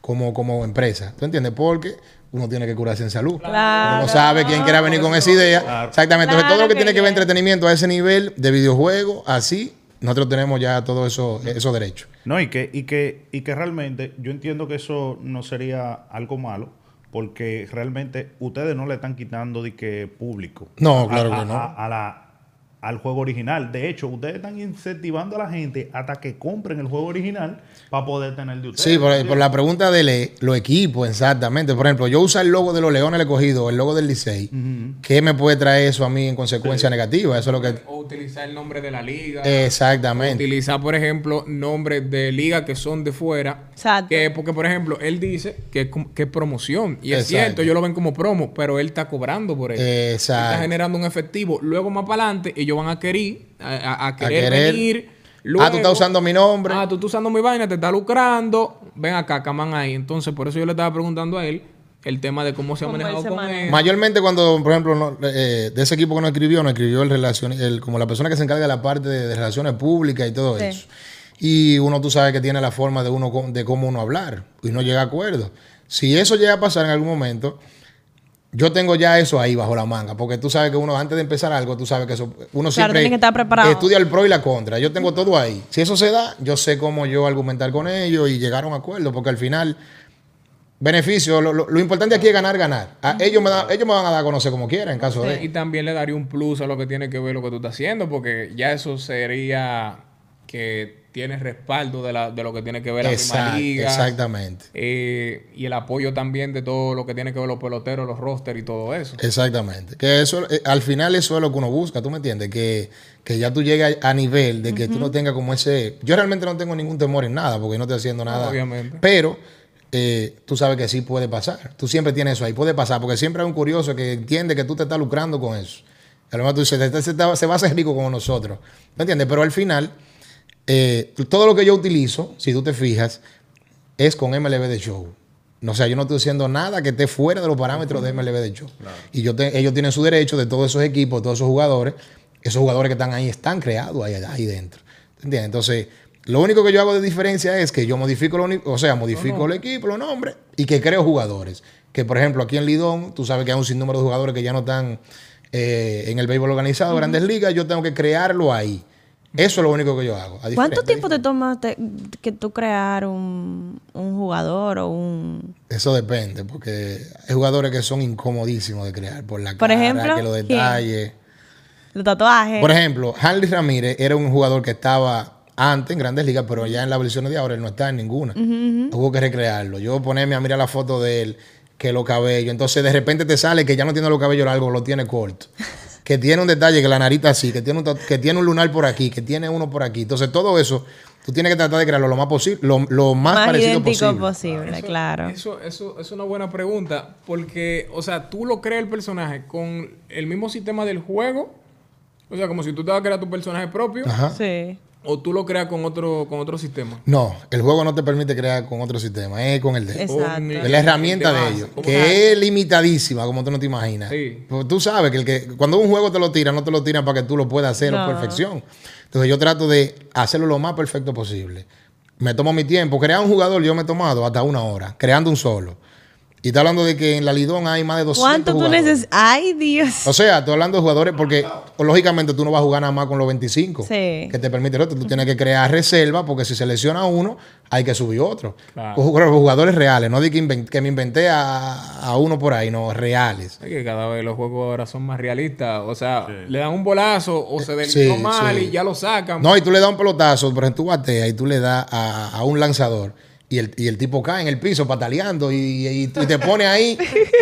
como, como empresa, ¿tú entiendes? Porque uno tiene que curarse en salud. Claro. Uno sabe quién quiera venir con esa idea. Exactamente. Entonces, todo lo que tiene que ver entretenimiento a ese nivel de videojuego, así, nosotros tenemos ya todos eso, esos derechos. No, y que, y que, y que realmente yo entiendo que eso no sería algo malo, porque realmente ustedes no le están quitando de que público. No, claro a- que no. a- a la- al juego original. De hecho, ustedes están incentivando a la gente hasta que compren el juego original para poder tener de ustedes. Sí, por, por la pregunta de le- los equipos, exactamente. Por ejemplo, yo usar el logo de los Leones del Escogido, el logo del Licey, ¿qué me puede traer eso a mí en consecuencia negativa? Eso es lo que... O utilizar el nombre de la liga. Exactamente. Utilizar, por ejemplo, nombres de ligas que son de fuera. Exacto. Que, porque, por ejemplo, él dice que que es promoción. Y es Exacto. cierto, ellos lo ven como promo, pero él está cobrando por eso. Exacto. Está generando un efectivo. Luego, más para adelante, ellos van a querer, a, a- a querer, querer. venir. ah, tú estás Luego- usando mi nombre. Ah, tú estás usando mi vaina, te está lucrando. Ven acá, caman ahí. Entonces, por eso yo le estaba preguntando a él el tema de cómo se ha manejado con maneja. él. Mayormente cuando, por ejemplo, no- eh, de ese equipo que nos escribió, nos escribió el relacion, el, como la persona que se encarga de la parte de, de relaciones públicas y todo Sí. eso. Y uno, tú sabes que tiene la forma de uno de cómo uno hablar y no llega a acuerdo. Si eso llega a pasar en algún momento, yo tengo ya eso ahí bajo la manga, porque tú sabes que uno antes de empezar algo, tú sabes que eso, uno siempre tiene que estar preparado. estudia el pro y la contra. Yo tengo todo ahí. Si eso se da, yo sé cómo yo argumentar con ellos y llegar a un acuerdo, porque al final beneficio, lo, lo- lo importante aquí es ganar, ganar. A- ellos, me da- ellos me van a dar a conocer como quieran en caso de... Y también le daría un plus a lo que tiene que ver lo que tú estás haciendo, porque ya eso sería que tienes respaldo de, la, de lo que tiene que ver la misma liga. exactamente. eh, y el apoyo también de todo lo que tiene que ver los peloteros, los rosters y todo eso. Exactamente. Que eso, eh, al final eso es lo que uno busca, ¿tú me entiendes? Que, que ya tú llegas a nivel de que tú no tengas como ese... Yo realmente no tengo ningún temor en nada, porque no estoy haciendo nada. Obviamente. Pero eh, tú sabes que sí puede pasar. Tú siempre tienes eso ahí, puede pasar, porque siempre hay un curioso que entiende que tú te estás lucrando con eso. A lo mejor tú dices, "Este se, está- se va a hacer rico como nosotros. ¿Me entiendes? Pero al final, eh, todo lo que yo utilizo, si tú te fijas, es con MLB de Show. No, o sea, yo no estoy haciendo nada que esté fuera de los parámetros de MLB de Show. Y yo te- ellos tienen su derecho de todos esos equipos, de todos esos jugadores. Esos jugadores que están ahí están creados ahí, ahí dentro. ¿Entiendes? Entonces, Lo único que yo hago de diferencia es que yo modifico, lo único- o sea, modifico el equipo, los nombres y que creo jugadores. Que por ejemplo aquí en Lidón, tú sabes que hay un sinnúmero de jugadores que ya no están eh, en el béisbol organizado, grandes ligas, yo tengo que crearlo ahí. Eso es lo único que yo hago. a ¿Cuánto tiempo te toma te- que tú crear un, un jugador o un... Eso depende, porque hay jugadores que son incomodísimos de crear por la Por cara, ejemplo, que los detalles. Los tatuajes. Por ejemplo, Harley Ramírez era un jugador que estaba antes en Grandes Ligas, pero ya en las versiones de ahora él no está en ninguna. Hubo que recrearlo. Yo ponerme a mirar la foto de él, que los cabellos. Entonces de repente te sale que ya no tiene los cabellos largos, lo tiene corto. Que tiene un detalle, que la narita así, que tiene un, que tiene un lunar por aquí, que tiene uno por aquí. Entonces todo eso, tú tienes que tratar de crearlo lo más posible, lo, lo más, más parecido idéntico posible. posible, claro. Eso, eso es una buena pregunta, porque, o sea, tú lo creas el personaje con el mismo sistema del juego, o sea, como si tú te vas a crear tu personaje propio, Ajá. Sí. O tú lo creas con otro, con otro sistema. No, el juego no te permite crear con otro sistema, es con el de Es la herramienta de ellos, ¿Cómo que es limitadísima, como tú no te imaginas. Sí. Pues tú sabes que, el que cuando un juego te lo tira, no te lo tiran para que tú lo puedas hacer a No. perfección. Entonces yo trato de hacerlo lo más perfecto posible. Me tomo mi tiempo. Crear un jugador yo me he tomado hasta una hora, creando un solo. Y está hablando de que en la Lidón hay más de 200 ¿Cuánto tú necesitas? ¡Ay, Dios! O sea, estoy hablando de jugadores porque lógicamente tú no vas a jugar nada más con los 25 Sí. que te permite el otro. Tú tienes que crear reserva porque si se lesiona uno, hay que subir otro. Claro. Jug- Jugadores reales, no de que, inven- que me inventé a, a uno por ahí, no, reales. Es que cada vez los juegos ahora son más realistas. O sea, le dan un bolazo o se Sí, deslizó mal sí. y ya lo sacan. No, y tú le das un pelotazo, por ejemplo, tú bateas y tú le das a, a un lanzador. Y el, y el tipo cae en el piso pataleando y, y- y te pone ahí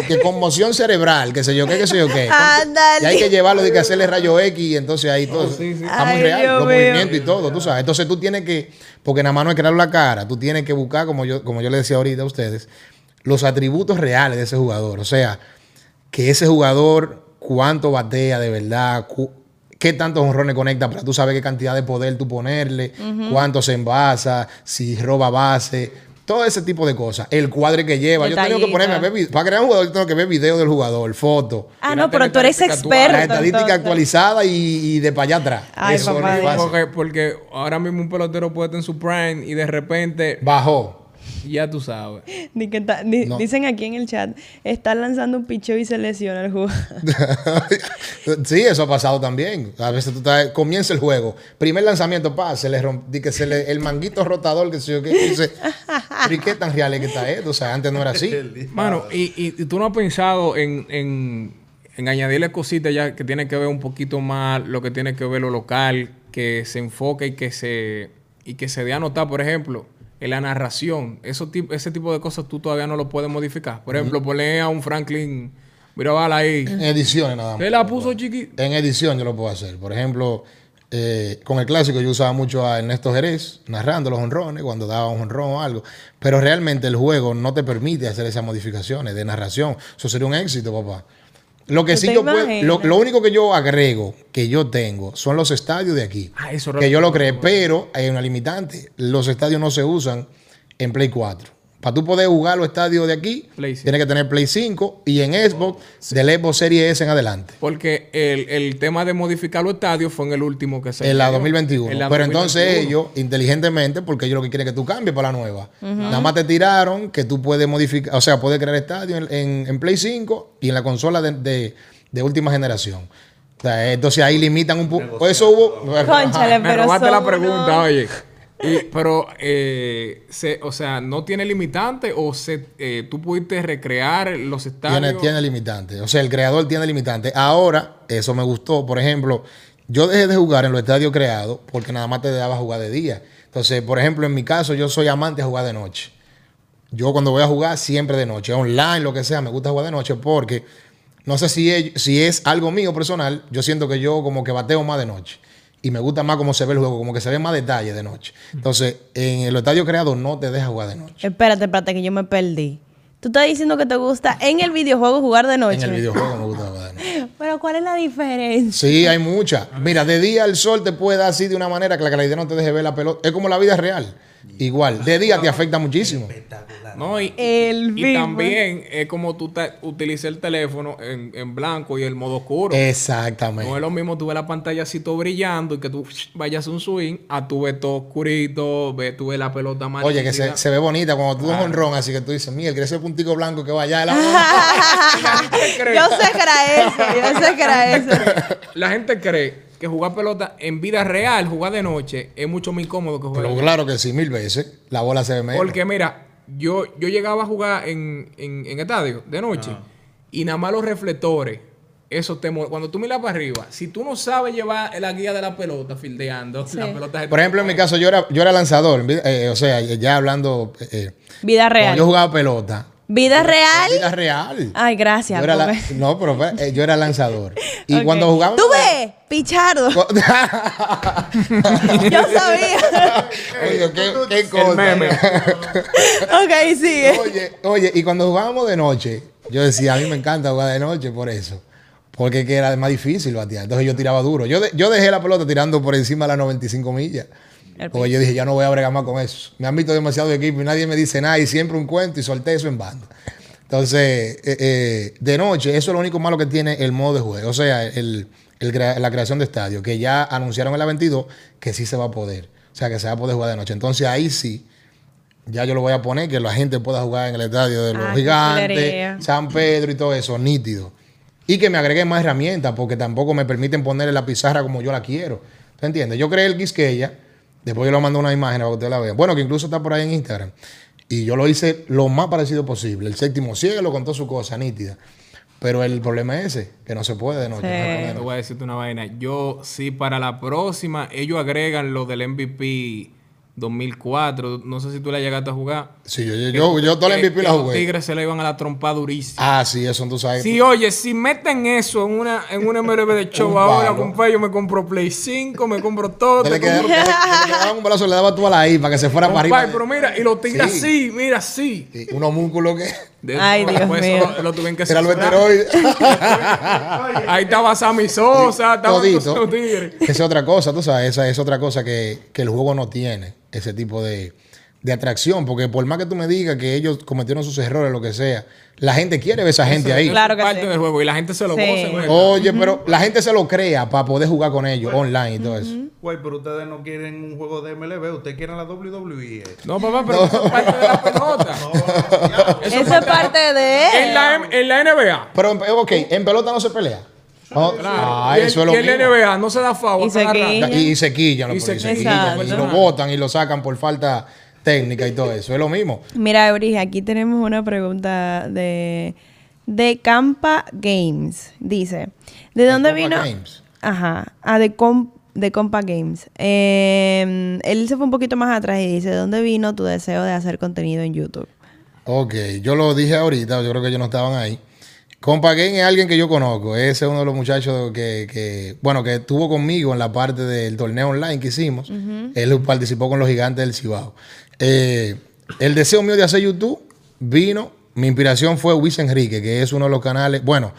que conmoción cerebral, que sé yo qué, que sé yo qué. Ándale. Y hay que llevarlo de que hacerle rayo X y entonces ahí todo. sí, sí. Está muy Ay, real, Dios los mío. movimientos y todo, tú sabes. Entonces tú tienes que, porque nada más no es crear la cara, tú tienes que buscar, como yo, como yo le decía ahorita a ustedes, los atributos reales de ese jugador. O sea, que ese jugador, cuánto batea de verdad, cu- qué tantos honrones conecta para tú saber qué cantidad de poder tú ponerle, cuánto se envasa, si roba base, todo ese tipo de cosas. El cuadre que lleva. Yo tengo que ponerme a ver, para crear un jugador, yo tengo que ver video del jugador, fotos. Ah, no, pero tú eres experto. La estadística entonces. actualizada y, y de para allá atrás. Ay, Eso papá no es fácil. porque, porque ahora mismo un pelotero puede estar en su prime y de repente, Bajó. [laughs] ya tú sabes. Ni que ta- ni- No. Dicen aquí en el chat, están lanzando un picheo y se lesiona el jugador. [laughs] sí, eso ha pasado también. A veces tú estás, comienza el juego, primer lanzamiento, pa, se le que se le, el manguito rotador, que se yo qué, y dice, "Pero ¿y qué tan real es que está esto? O sea, antes no era así. [laughs] Mano, y, y- y tú no has pensado en, en- en añadirle cositas ya que tiene que ver un poquito más lo que tiene que ver lo local, que se enfoque y que se, y que se dé a notar, por ejemplo, en la narración. Eso, ese tipo de cosas tú todavía no lo puedes modificar. Por ejemplo, ponle a un Franklin Mirabal ahí. En ediciones nada más. Él la puso chiqui. En edición yo lo puedo hacer. Por ejemplo, eh, con el clásico yo usaba mucho a Ernesto Jerez narrando los honrones cuando daba un honrón o algo. Pero realmente el juego no te permite hacer esas modificaciones de narración. Eso sería un éxito, papá. Lo que ¿Tú sí yo puedo, lo, lo único que yo agrego, que yo tengo, son los estadios de aquí. Ah, eso que yo lo creé, pero hay una limitante. Los estadios no se usan en Play 4. Para tú poder jugar los estadios de aquí, Play 5. tienes que tener Play 5 y en Xbox, del Xbox Series S en adelante. Porque el, el tema de modificar los estadios fue en el último que se En la creó. 2021. En la Pero entonces 2021. ellos, inteligentemente, porque ellos lo que quieren es que tú cambies para la nueva. Nada más te tiraron que tú puedes modificar, o sea, puedes crear estadio en, en- en Play 5 y en la consola de, de- de última generación. O sea, entonces ahí limitan un poco. Eso hubo. Me robaste la pregunta, unos- oye. Pero, eh, se, o sea, ¿no tiene limitante o se, eh, tú pudiste recrear los estadios? Tiene, tiene limitante. O sea, el creador tiene limitante. Ahora, eso me gustó. Por ejemplo, yo dejé de jugar en los estadios creados porque nada más te daba jugar de día. Entonces, por ejemplo, en mi caso, yo soy amante de jugar de noche. Yo cuando voy a jugar, siempre de noche. Online, lo que sea, me gusta jugar de noche porque no sé si es algo mío personal. Yo siento que yo como que bateo más de noche. Y me gusta más cómo se ve el juego, como que se ve más detalle de noche. Entonces, en el estadio creado no te deja jugar de noche. Espérate, espérate, que yo me perdí. Tú estás diciendo que te gusta en el videojuego jugar de noche. En el videojuego me gusta jugar de noche. [laughs] Pero ¿cuál es la diferencia? Sí, hay mucha. Mira, de día el sol te puede dar así de una manera que la calidad no te deje ver la pelota. Es como la vida real. Igual. De día te afecta muchísimo. Espectacular. No, y, El y también es como tú utilizas el teléfono en, en blanco y el modo oscuro. No Exactamente. es lo mismo tú ves la pantalla así todo brillando y que tú [sniffs] vayas a un swing, a tú ves todo oscurito, ves, tú ves la pelota más Oye, que se, se ve bonita cuando tú das un ron, así que tú dices, mira, ese puntico blanco que va allá la [laughs] [laughs] yo sé que era eso, yo sé que era eso. La gente cree que jugar pelota en vida real, jugar de noche, es mucho más incómodo que jugar. Pero claro que sí, mil veces. La bola se ve menos. Porque mira, yo, yo llegaba a jugar en, en, en estadio de noche y nada más los reflectores, eso te Cuando tú miras para arriba, si tú no sabes llevar la guía de la pelota fildeando, la pelota se Por ejemplo, en mi caso, yo era, yo era lanzador. eh, o sea, ya hablando. eh, Vida cuando yo real. jugaba pelota. Vida real. Vida real. Ay, gracias. Yo era la- porque- no, pero eh, yo era lanzador. [laughs] Y Ok. cuando jugábamos. Tú ves, Pichardo. [laughs] Yo sabía. Oye, qué, qué cosa. meme. ok, sigue. Oye, oye, y cuando jugábamos de noche, yo decía, a mí me encanta jugar de noche por eso. Porque que era más difícil batear. Entonces yo tiraba duro. Yo, de- yo dejé la pelota tirando por encima de las 95 millas. Porque yo dije, ya no voy a bregar más con eso. Me han visto demasiado de equipo y nadie me dice nada y siempre un cuento y solté eso en banda. Entonces, eh, eh, de noche, eso es lo único malo que tiene el modo de juego. O sea, el, la creación de estadio, que ya anunciaron en la 22 que sí se va a poder. O sea, que se va a poder jugar de noche. Entonces ahí sí, ya yo lo voy a poner, que la gente pueda jugar en el estadio de los Ah, gigantes. San Pedro y todo eso, nítido. Y que me agreguen más herramientas, porque tampoco me permiten ponerle la pizarra como yo la quiero. ¿Te entiendes? Yo creé el Quisqueya, después yo le mando una imagen para que ustedes la vean. Bueno, que incluso está por ahí en Instagram. Y yo lo hice lo más parecido posible. El séptimo cielo con toda su cosa nítida. Pero el problema es ese, que no se puede de noche. Sí. no Te voy a decirte una vaina. Yo, sí, para la próxima, ellos agregan lo del MVP 2004. No sé si tú la llegaste a jugar. Sí, yo, yo, yo, yo toda la MVP que la Los jugué. Tigres se le iban a la trompa durísima. Ah, sí, eso tú sabes. Sí, oye, si meten eso en una, en una MLB de [laughs] show ahora, compadre, yo me compro Play 5, me compro todo. Te le compro- quedaba un brazo, le daba tú a la I para que se fuera para arriba. pero mira, y lo tira Sí. mira así. Sí, unos músculos que. De- Ay, Dios eso mío. Lo, lo tuvieron que Era veteroide. [laughs] Ahí estaba Sammy Sosa, tigres. Esa es otra cosa, tú sabes, esa es otra cosa que, que el juego no tiene, ese tipo de, de atracción, porque por más que tú me digas que ellos cometieron sus errores, lo que sea, la gente quiere ver a esa gente ahí. Claro que es parte sí. del juego y la gente se lo Sí. goza. el- Oye, pero la gente se lo crea para poder jugar con ellos online y todo eso. Güey, pero ustedes no quieren un juego de MLB, ustedes quieren la WWE. No, papá, pero eso es parte de la pelota. [laughs] Eso es parte de En la, en la NBA. Pero, en- ok, en pelota no se pelea. Oh, Claro. ah, y en, eso es lo y mismo. NBA no se da favor. Y se quilla. Y, y se quillan, Y se- quillan, y lo botan y lo sacan por falta técnica y todo eso. Es lo mismo. Mira, Euris, aquí tenemos una pregunta de, de Campa Games. Dice, ¿de dónde vino? Games. Ajá, ah, de, Com- de Compa Games. Eh, él se fue un poquito más atrás y dice, ¿de dónde vino tu deseo de hacer contenido en YouTube? Ok, yo lo dije ahorita, yo creo que ellos no estaban ahí. Compa Game es alguien que yo conozco. Ese es uno de los muchachos que, que, bueno, que estuvo conmigo en la parte del torneo online que hicimos. Él participó con los gigantes del Cibao. Eh, el deseo mío de hacer YouTube vino, mi inspiración fue Luis Enrique, que es uno de los canales, bueno,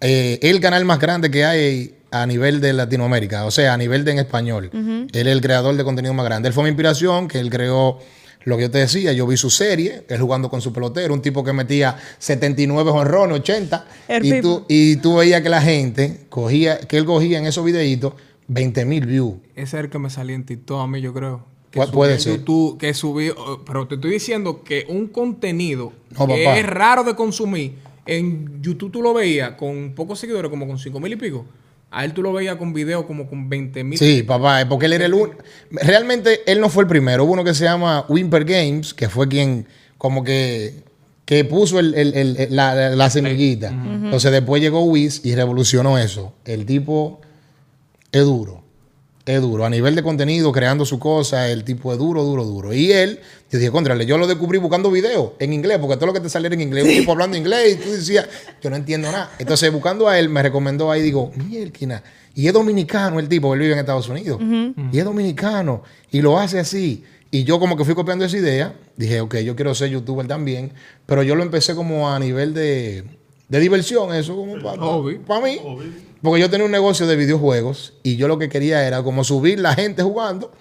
eh, el canal más grande que hay a nivel de Latinoamérica, o sea, a nivel de en español. Él es el creador de contenido más grande. Él fue mi inspiración, que él creó lo que yo te decía, yo vi su serie, él jugando con su pelotero, un tipo que metía 79 honrones, 80, El y tú, y tú veías que la gente cogía, que él cogía en esos videitos 20 mil views. Ese es el que me salía en TikTok a mí, yo creo. Que Pu- puede ser. YouTube, que subí, pero te estoy diciendo que un contenido No, que papá. es raro de consumir, en YouTube tú lo veías con pocos seguidores, como con 5 mil y pico. A él tú lo veías con video como con 20 mil. Sí, papá, porque él era el único. Realmente él no fue el primero. Hubo uno que se llama Wimper Games, que fue quien como que, que puso el- el- el- la, la- la semillita. Entonces después llegó Wiz y revolucionó eso. El tipo es duro. Es duro. A nivel de contenido, creando su cosa, el tipo es duro, duro, duro. Y él, yo dije, contrale, yo lo descubrí buscando videos en inglés, porque todo lo que te saliera en inglés, un tipo hablando inglés, y tú decías, yo no entiendo nada. Entonces, buscando a él, me recomendó ahí, digo, mierda. Y es dominicano el tipo, él vive en Estados Unidos. Y es dominicano. Y lo hace así. Y yo como que fui copiando esa idea, dije, ok, yo quiero ser youtuber también, pero yo lo empecé como a nivel de, de diversión, eso como para Hobby. mí. Porque yo tenía un negocio de videojuegos y yo lo que quería era como subir la gente jugando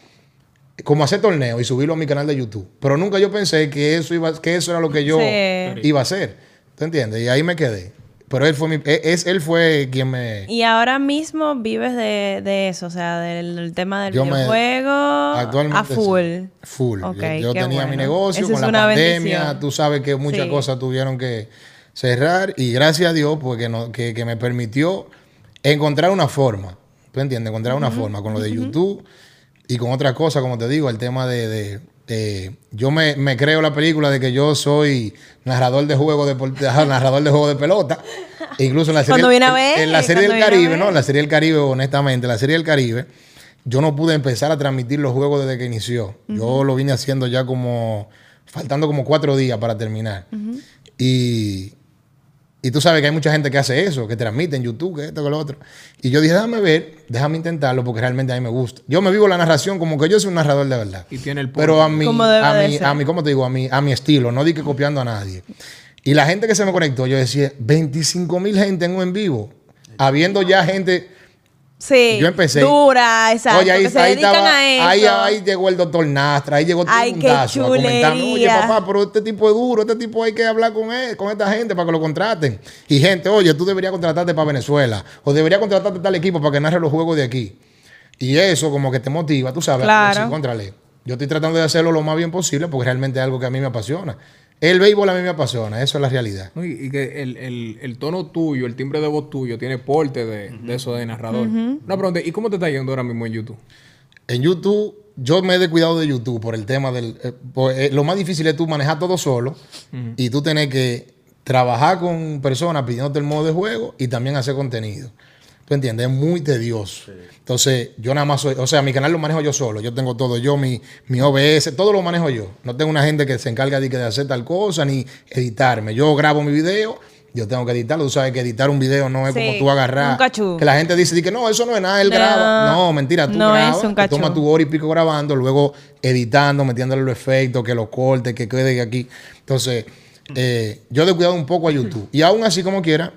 como hacer torneo y subirlo a mi canal de YouTube. Pero nunca yo pensé que eso iba, que eso era lo que yo Sí. iba a hacer. ¿Te entiendes? Y ahí me quedé. Pero él fue mi, e- es, él fue quien me. Y ahora mismo vives de, de eso, o sea, del, del tema del Yo videojuego a full. sí. Full. Yo tenía mi negocio con la pandemia. bendición. Tú sabes que muchas Sí. cosas tuvieron que cerrar y gracias a Dios porque no, que, que me permitió encontrar una forma. ¿Tú entiendes? Encontrar una forma con lo de YouTube y con otras cosas, como te digo, el tema de... de- yo me, me creo la película de que yo soy narrador de juego de narrador de juego de pelota. E [laughs] incluso en la serie, viene a en- ver, en la serie del Caribe. ¿no? En la serie del Caribe, honestamente, la serie del Caribe, yo no pude empezar a transmitir los juegos desde que inició. Yo lo vine haciendo ya como, faltando como cuatro días para terminar. Y, y tú sabes que hay mucha gente que hace eso, que transmite en YouTube, que esto, que lo otro. Y yo dije, déjame ver, déjame intentarlo, porque realmente a mí me gusta. Yo me vivo la narración como que yo soy un narrador de verdad. Y tiene el Pero a debe a ser. a mi, ¿cómo te digo? A mi, a mi estilo, no di que copiando a nadie. Y la gente que se me conectó, yo decía, 25 mil gente en un en vivo. Habiendo ya gente Sí. Yo empecé. Dura, exacto. Oye, ahí, que se ahí dedican estaba, a eso. ahí, ahí llegó el doctor Nastra, ahí llegó todo Ay, mundazo a comentarme, oye papá, pero este tipo es duro, este tipo hay que hablar con él, con esta gente para que lo contraten. Y gente, oye, tú deberías contratarte para Venezuela, o deberías contratarte tal equipo para que narre los juegos de aquí. Y eso como que te motiva, tú sabes, Claro. decir, "Cóntrale, Yo estoy tratando de hacerlo lo más bien posible porque realmente es algo que a mí me apasiona. El béisbol a mí me apasiona, eso es la realidad. No, y, y que el, el- el tono tuyo, el timbre de voz tuyo, tiene porte de, de eso de narrador. Una pregunta, ¿y cómo te está yendo ahora mismo en YouTube? En YouTube, yo me he descuidado de YouTube por el tema del... eh, por- eh, lo más difícil es tú manejar todo solo y tú tener que trabajar con personas pidiéndote el modo de juego y también hacer contenido. ¿Tú entiendes? Es muy tedioso. Entonces, yo nada más soy... O sea, mi canal lo manejo yo solo. Yo tengo todo yo, mi, mi OBS, todo lo manejo yo. No tengo una gente que se encarga de, hacer tal cosa ni editarme. Yo grabo mi video, yo tengo que editarlo. Tú sabes que editar un video no es Sí, como tú agarrar... un cachú. Que la gente dice di que no, eso no es nada, él No, graba. No, mentira, tú no es grabas, un te cachú. toma tu hora y pico grabando, luego editando, metiéndole los efectos, que los cortes, que quede aquí. Entonces, eh, yo he descuidado un poco a YouTube. Y aún así, como quiera,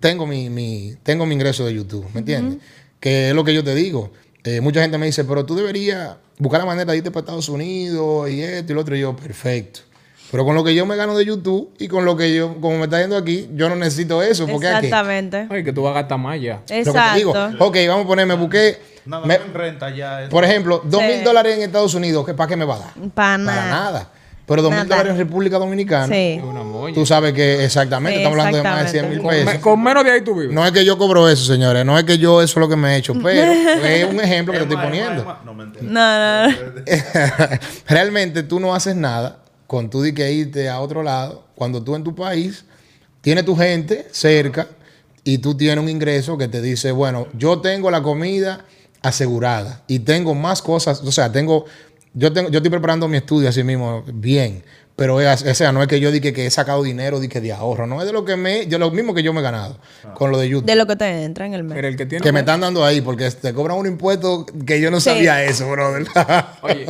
tengo mi, mi- tengo mi ingreso de YouTube, ¿me entiendes? Que es lo que yo te digo. Eh, mucha gente me dice, pero tú deberías buscar la manera de irte para Estados Unidos y esto y lo otro. Y yo, perfecto. Pero con lo que yo me gano de YouTube y con lo que yo, como me está yendo aquí, yo no necesito eso. Porque aquí, Exactamente. Ay, que tú vas a gastar más ya. lo que te digo, Exacto. ok, vamos a poner, me busqué, Nada me- renta ya. por ejemplo, dos mil dólares en Estados Unidos, ¿qué, ¿para qué me va a dar? Para Para nada. Pero dos mil dólares en República Dominicana, Sí. Es una moña. tú sabes que exactamente, Sí, estamos hablando de más de 100 mil. Me- pesos. con menos de ahí tú vives. No es que yo cobro eso, señores, no es que yo eso es lo que me he hecho, [laughs] pero es un ejemplo que te estoy poniendo. No, mentira. No, no. [laughs] Realmente tú no haces nada con tú de que irte a otro lado cuando tú en tu país tienes tu gente cerca y tú tienes un ingreso que te dice, bueno, yo tengo la comida asegurada y tengo más cosas, o sea, tengo, yo tengo, yo estoy preparando mi estudio así mismo bien, pero es, o sea, no es que yo diga que he sacado dinero de que de ahorro, no es de lo que me, de lo mismo que yo me he ganado con lo de YouTube. De lo que te entra en el mes. Mira, el que tiene. que me están dando ahí porque te cobran un impuesto que yo no Sí. sabía eso, brother. [laughs] Oye,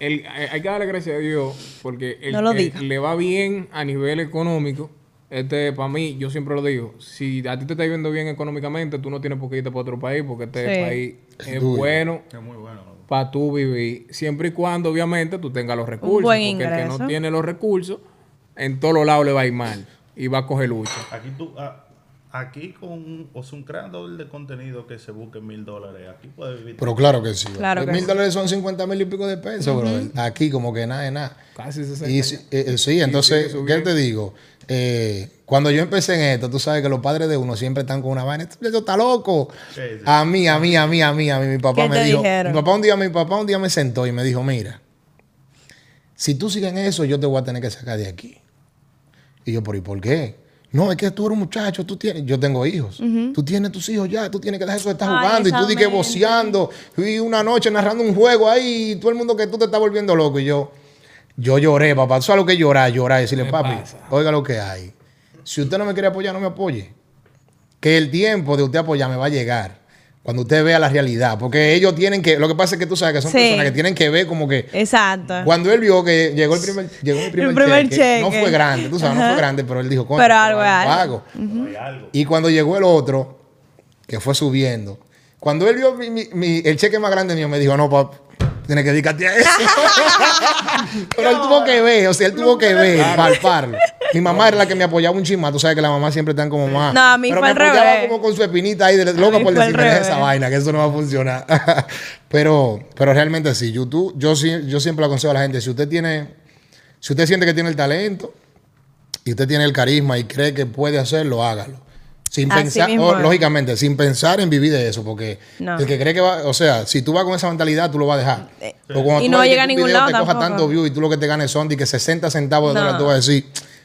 el- eh, hay que darle gracias a Dios porque el No lo le va bien a nivel económico, este, para mí, yo siempre lo digo, si a ti te está yendo bien económicamente, tú no tienes por qué irte para otro país porque este Sí. país es bueno Es muy bueno. ¿no? para tú vivir, siempre y cuando obviamente tú tengas los recursos. buen porque el que no tiene los recursos, en todos los lados le va a ir mal y va a coger lucha. Aquí tú, ah, aquí con o sea, un creador de contenido que se busque mil dólares, aquí puede vivir. Pero claro que sí. Claro mil dólares son 50 mil y pico de pesos, brother. Aquí como que nada de nada. Casi 60. Y sí, eh, eh, sí, entonces, ¿qué te digo? Eh, cuando yo empecé en esto, tú sabes que los padres de uno siempre están con una vaina. Muchacho está loco. Sí, sí. A mí, a mí, a mí, a mí, a mí. Mi papá ¿Qué me te dijo. dijeron? Mi papá un día, mi papá un día me sentó y me dijo, mira, si tú sigues en eso, yo te voy a tener que sacar de aquí. Y yo, ¿pero y por qué? No, es que tú eres un muchacho, tú tienes, yo tengo hijos, tú tienes tus hijos ya, tú tienes que dejar eso de estar Ay, jugando y tú di que voceando y una noche narrando un juego ahí y todo el mundo que tú te estás volviendo loco y yo, yo lloré, papá, ¿tú sabes lo que es llorar? Llorar y decirle, papi, pasa. oiga lo que hay. Si usted no me quiere apoyar, no me apoye. Que el tiempo de usted apoyarme va a llegar cuando usted vea la realidad, porque ellos tienen que, lo que pasa es que tú sabes que son Sí. personas que tienen que ver como que Exacto. cuando él vio que llegó el primer, llegó mi primer, El primer cheque, no fue grande, tú sabes, no fue grande, pero él dijo, coño, Pero algo algo. pago. No hay algo. Y cuando llegó el otro, que fue subiendo, cuando él vio mi- mi- mi- el cheque más grande mío, me dijo, no, papá, tienes que dedicarte a eso. [laughs] Pero él tuvo que ver, o sea, él tuvo que ver, palparlo. Mi mamá era la que me apoyaba un chisma. Tú sabes que la mamá siempre están como más. No, a mí Pero fue me al apoyaba revés. como con su espinita ahí, de, loca por decirme "Deja esa vaina, que eso no va a funcionar. [laughs] pero, pero realmente sí, YouTube, yo, sí- yo siempre le aconsejo a la gente, si usted tiene, si usted siente que tiene el talento y usted tiene el carisma y cree que puede hacerlo, hágalo. Sin Así pensar, mismo o, es. lógicamente, sin pensar en vivir de eso, porque No. el que cree que va, o sea, si tú vas con esa mentalidad, tú lo vas a dejar. O cuando y tú no llega a ningún video lado te coja tanto view y tú lo que te ganes son de que 60 centavos de No. dólar, tú vas a decir,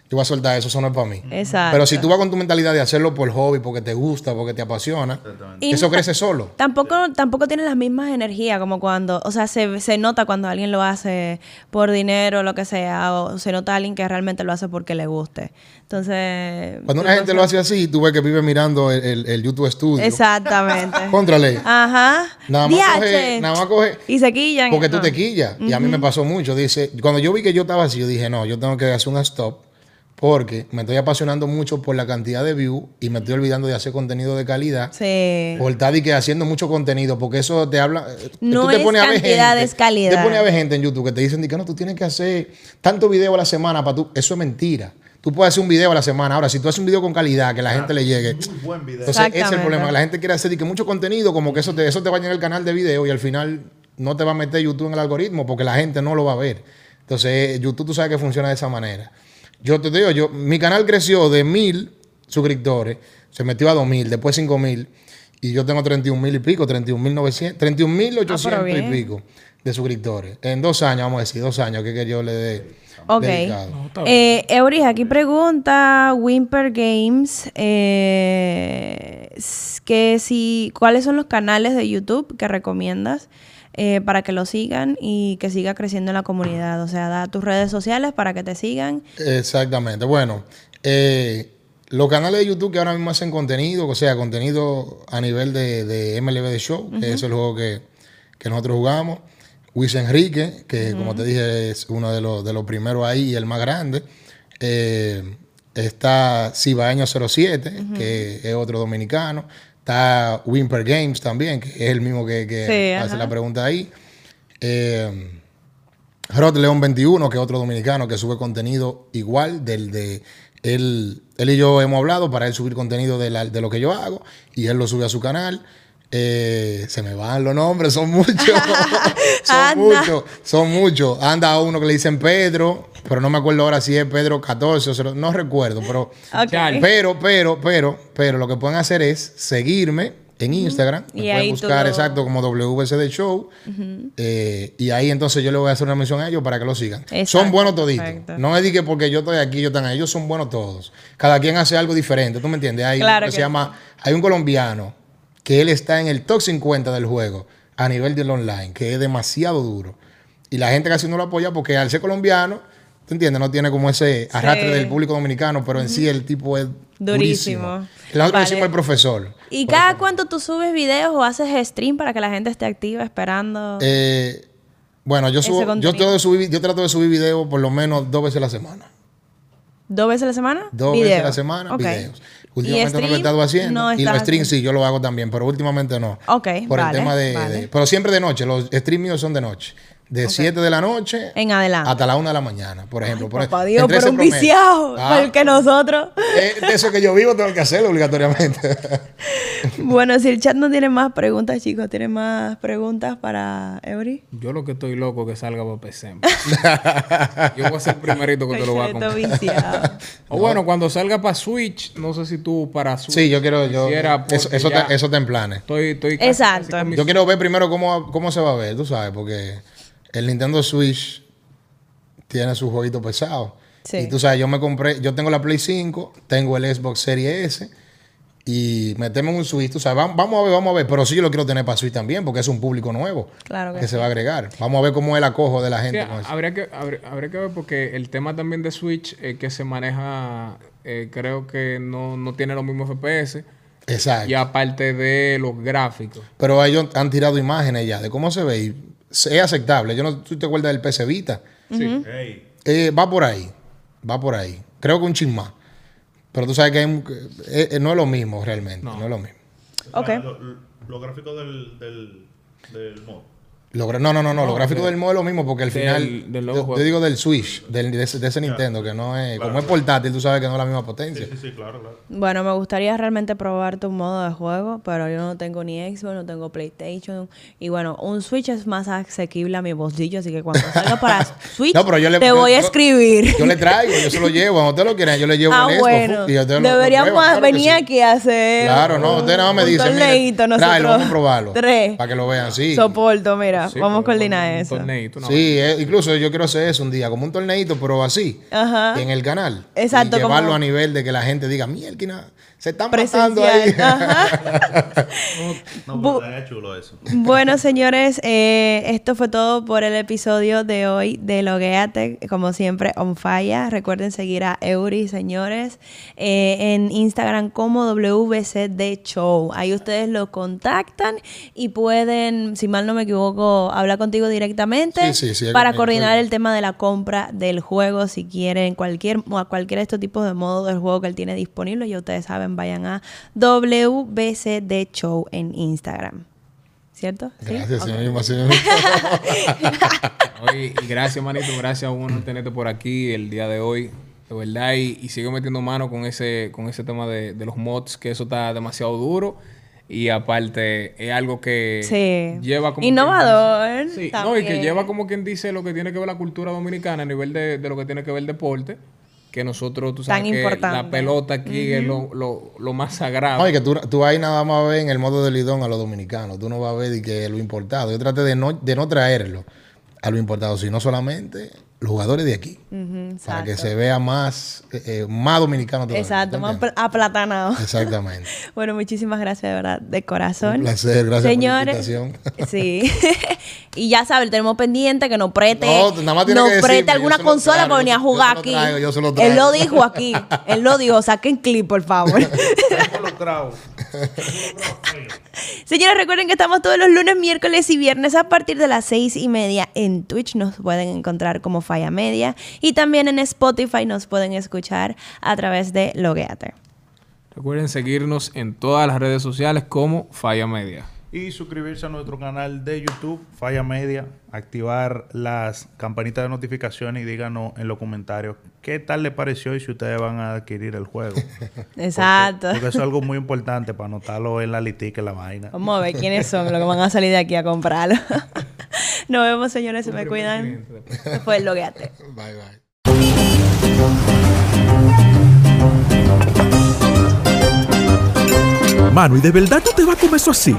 yo voy a soltar eso, eso no es para mí. Exacto. Pero si tú vas con tu mentalidad de hacerlo por hobby, porque te gusta, porque te apasiona, eso crece solo. Tampoco, tampoco tiene las mismas energías como cuando, o sea, se, se nota cuando alguien lo hace por dinero o lo que sea, o se nota a alguien que realmente lo hace porque le guste. Entonces... Cuando una gente lo hace así, tú ves que vive mirando el, el- el YouTube Studio. Exactamente. [laughs] Contrale. Ajá. Nada más coge, nada más coge Y se quillan. porque tú No. te quillas. Y a mí me pasó mucho. Dice, cuando yo vi que yo estaba así, yo dije, no, yo tengo que hacer un stop porque me estoy apasionando mucho por la cantidad de views y me estoy olvidando de hacer contenido de calidad. Sí. Por estar y que haciendo mucho contenido, porque eso te habla. eh, No tú te es pones a ver cantidad, gente, es calidad. Te pones a ver gente en YouTube que te dicen de que no, tú tienes que hacer tanto video a la semana para tú. Eso es mentira. Tú puedes hacer un video a la semana. Ahora, si tú haces un video con calidad, que la gente le llegue. Muy buen video. Entonces, ese es el problema, que la gente quiere hacer y que mucho contenido, como que eso te, eso te va a llenar el canal de video y al final no te va a meter YouTube en el algoritmo porque la gente no lo va a ver. Entonces, YouTube tú sabes que funciona de esa manera. Yo te digo, yo, mi canal creció de mil suscriptores, se metió a dos mil, después cinco mil, y yo tengo 31 mil y pico, 31 mil 900, 31 mil 800 y Ah, bien. pico de suscriptores. En dos años, vamos a decir, dos años que, que yo le dé Ok. dedicado. Eh, Euris, aquí pregunta Wimper Games eh, que si cuáles son los canales de YouTube que recomiendas eh, para que lo sigan y que siga creciendo en la comunidad. O sea, da tus redes sociales para que te sigan. Exactamente. Bueno, eh, los canales de YouTube que ahora mismo hacen contenido, o sea, contenido a nivel de, de MLB The Show, que es el juego que, que nosotros jugamos. Luis Enrique, que como te dije es uno de los, de los primeros ahí y el más grande. Eh, está Cibaeño 07, que es otro dominicano. Está Wimper Games también, que es el mismo que, que Sí, hace ajá. la pregunta ahí. Eh, Rod León 21, que es otro dominicano que sube contenido igual del de él. Él y yo hemos hablado para él subir contenido de, la- de lo que yo hago y él lo sube a su canal. Eh, se me van los nombres, son muchos. [laughs] son muchos, son muchos. Anda uno que le dicen Pedro, pero no me acuerdo ahora si es Pedro 14 o 0, no recuerdo, pero pero, pero, pero, pero lo que pueden hacer es seguirme en Instagram. Y Me ahí pueden buscar lo- exacto como WCD Show. eh, y ahí entonces yo le voy a hacer una mención a ellos para que lo sigan. Exacto, son buenos toditos. perfecto. No es de que porque yo estoy aquí, yo están ahí. Ellos son buenos todos. Cada quien hace algo diferente. ¿Tú me entiendes? Hay Claro uno que, que se llama. Hay un colombiano que él está en el top 50 del juego a nivel del online, que es demasiado duro. Y la gente casi no lo apoya porque al ser colombiano, ¿tú entiendes? No tiene como ese arrastre del público dominicano, pero en sí el tipo es durísimo. Durísimo. El otro Vale. decimos el profesor. ¿Y cada cuánto tú subes videos o haces stream para que la gente esté activa esperando? Eh, bueno, yo subo, yo trato de subir, yo trato de subir videos por lo menos dos veces a la semana. ¿Dos veces a la semana? Dos Videos. veces a la semana, Ok. videos. Últimamente no lo he estado haciendo. No y los streams sí, yo lo hago también, pero últimamente no. Ok, Por vale, el tema de, vale. de- Pero siempre de noche. Los streams míos son de noche. De 7 de la noche En adelante. hasta la 1 de la mañana, por ejemplo. Por- Papá Dios, ese un promedio. viciado, Ah, porque nosotros. eh, de eso que yo vivo tengo que hacerlo obligatoriamente. [laughs] bueno, si el chat no tiene más preguntas, chicos, ¿tiene más preguntas para Eury? Yo lo que estoy loco es que salga para PC. [laughs] Yo voy a ser el primerito que te lo voy a comprar. viciado. [laughs] O bueno, cuando salga para Switch, no sé si tú para Switch. sí, yo quiero... Yo, eso, eso, te, eso te en planes. Estoy, estoy Exacto. casi Yo quiero ver primero cómo, cómo se va a ver, tú sabes, porque el Nintendo Switch tiene su jueguito pesado. Sí. Y tú sabes, yo me compré, yo tengo la Play 5, tengo el Xbox Series S y metemos un Switch, tú sabes, vam- vamos a ver, vamos a ver, pero sí yo lo quiero tener para Switch también, porque es un público nuevo Claro que que sí. se va a agregar. Vamos a ver cómo es el acojo de la gente. con eso. habría, que, habría, habría que ver porque el tema también de Switch es que se maneja, eh, creo que no, no tiene los mismos FPS. Exacto. Y aparte de los gráficos. Pero ellos han tirado imágenes ya de cómo se ve y es aceptable. Yo no, ¿tú te acuerdas del PC Vita? Sí. Eh, va por ahí, va por ahí. Creo que un chin más. Pero tú sabes que hay un- eh, eh, no es lo mismo realmente, no, es lo mismo. Ok. Los lo gráficos del, del, del mod. Lo no, no, no, no, los gráficos del modo es lo mismo porque al final, del nuevo yo, juego. yo digo del Switch, del, de, ese, de ese Nintendo, que no es, como es portátil, tú sabes que no es la misma potencia. Sí, sí, claro, claro. Bueno, me gustaría realmente probar tu modo de juego, pero yo no tengo ni Xbox, no tengo PlayStation. Y bueno, un Switch es más asequible a mi bolsillo, así que cuando [laughs] salga para Switch, No, pero yo le- te yo- voy a yo- escribir. Yo le traigo, yo se lo llevo, cuando ustedes lo quieran, yo le llevo ah, el Xbox, bueno. y ustedes lo- lo Deberíamos prueban, que venir sí. aquí a hacer. Claro, no, usted nada más me un dice, mire, torneito nosotros. tráelo, vamos a probarlo. Tres. Para que lo vean, sí. Soporto, mira. Sí, vamos a coordinar un eso. torneito, Sí, eh, incluso yo quiero hacer eso un día, como un torneito, pero así, Ajá. en el canal. Exacto, Y llevarlo como- a nivel de que la gente diga, mierda, se están matando ahí. Presencial. Ajá. [laughs] No, pero estaría chulo eso. Bueno, señores, eh, esto fue todo por el episodio de hoy de Logueate. Como siempre, on fire. Recuerden seguir a Eury, señores, eh, en Instagram como WCD Show. Ahí ustedes lo contactan y pueden, si mal no me equivoco, hablar contigo directamente Sí, sí, sí, para coordinar el tema de la compra del juego. Si quieren cualquier, o a cualquier de estos tipos de modos del juego que él tiene disponible, ya ustedes saben, vayan a WBCD Show en Instagram. ¿Cierto? ¿Sí? Gracias, Ok. señor mismo, señor. [laughs] Oye, y gracias, manito. Gracias a uno tenerte por aquí el día de hoy. De verdad, y, y sigue metiendo mano con ese, con ese tema de, de los mods, que eso está demasiado duro. Y aparte, es algo que Sí. lleva como. Innovador dice- sí, no, y que lleva como quien dice lo que tiene que ver la cultura dominicana a nivel de, de lo que tiene que ver el deporte. Que nosotros, tú sabes Tan que importante. la pelota aquí es lo, lo, lo más sagrado. Oye, que tú, tú ahí nada más ves en el modo de lidón a los dominicanos. Tú no vas a ver de que lo importado. Yo traté de no, de no traerlo a lo importado, sino solamente los jugadores de aquí. Para que se vea más, eh, eh, más dominicano todavía. Exacto, más aplatanado. Exactamente. [laughs] Bueno, muchísimas gracias de verdad, de corazón. Un placer, gracias Señores, por la invitación. [laughs] Sí. [laughs] y ya saben, tenemos pendiente que nos preste, No, nada más tiene nos que preste alguna consola traigo, para venir a yo jugar aquí. traigo, yo se lo Él lo dijo aquí. Él lo dijo, saquen clip, por favor. Señores, recuerden que estamos todos los lunes, miércoles y viernes a partir de las seis y media en Twitch. Nos pueden encontrar como Falla Media. Y también en Spotify nos pueden escuchar a través de Logueate. Recuerden seguirnos en todas las redes sociales como Falla Media. Y suscribirse a nuestro canal de YouTube, Falla Media, activar las campanitas de notificaciones y díganos en los comentarios qué tal les pareció y si ustedes van a adquirir el juego. [laughs] Exacto. Porque, porque eso es algo muy importante para anotarlo en la litica, en la vaina. Vamos a ver quiénes son los que van a salir de aquí a comprarlo. [laughs] Nos vemos, señores. Se me cuidan. Después Logueate. [laughs] Bye, bye. Mano, ¿y de verdad tú te vas a comer eso así?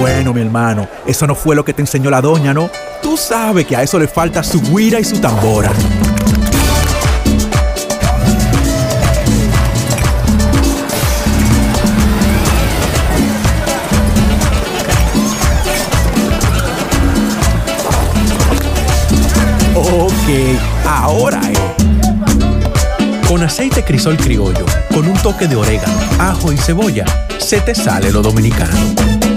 Bueno, mi hermano, eso no fue lo que te enseñó la doña, ¿no? Tú sabes que a eso le falta su guira y su tambora. Ok, ahora es. Con aceite crisol criollo, con un toque de orégano, ajo y cebolla, se te sale lo dominicano.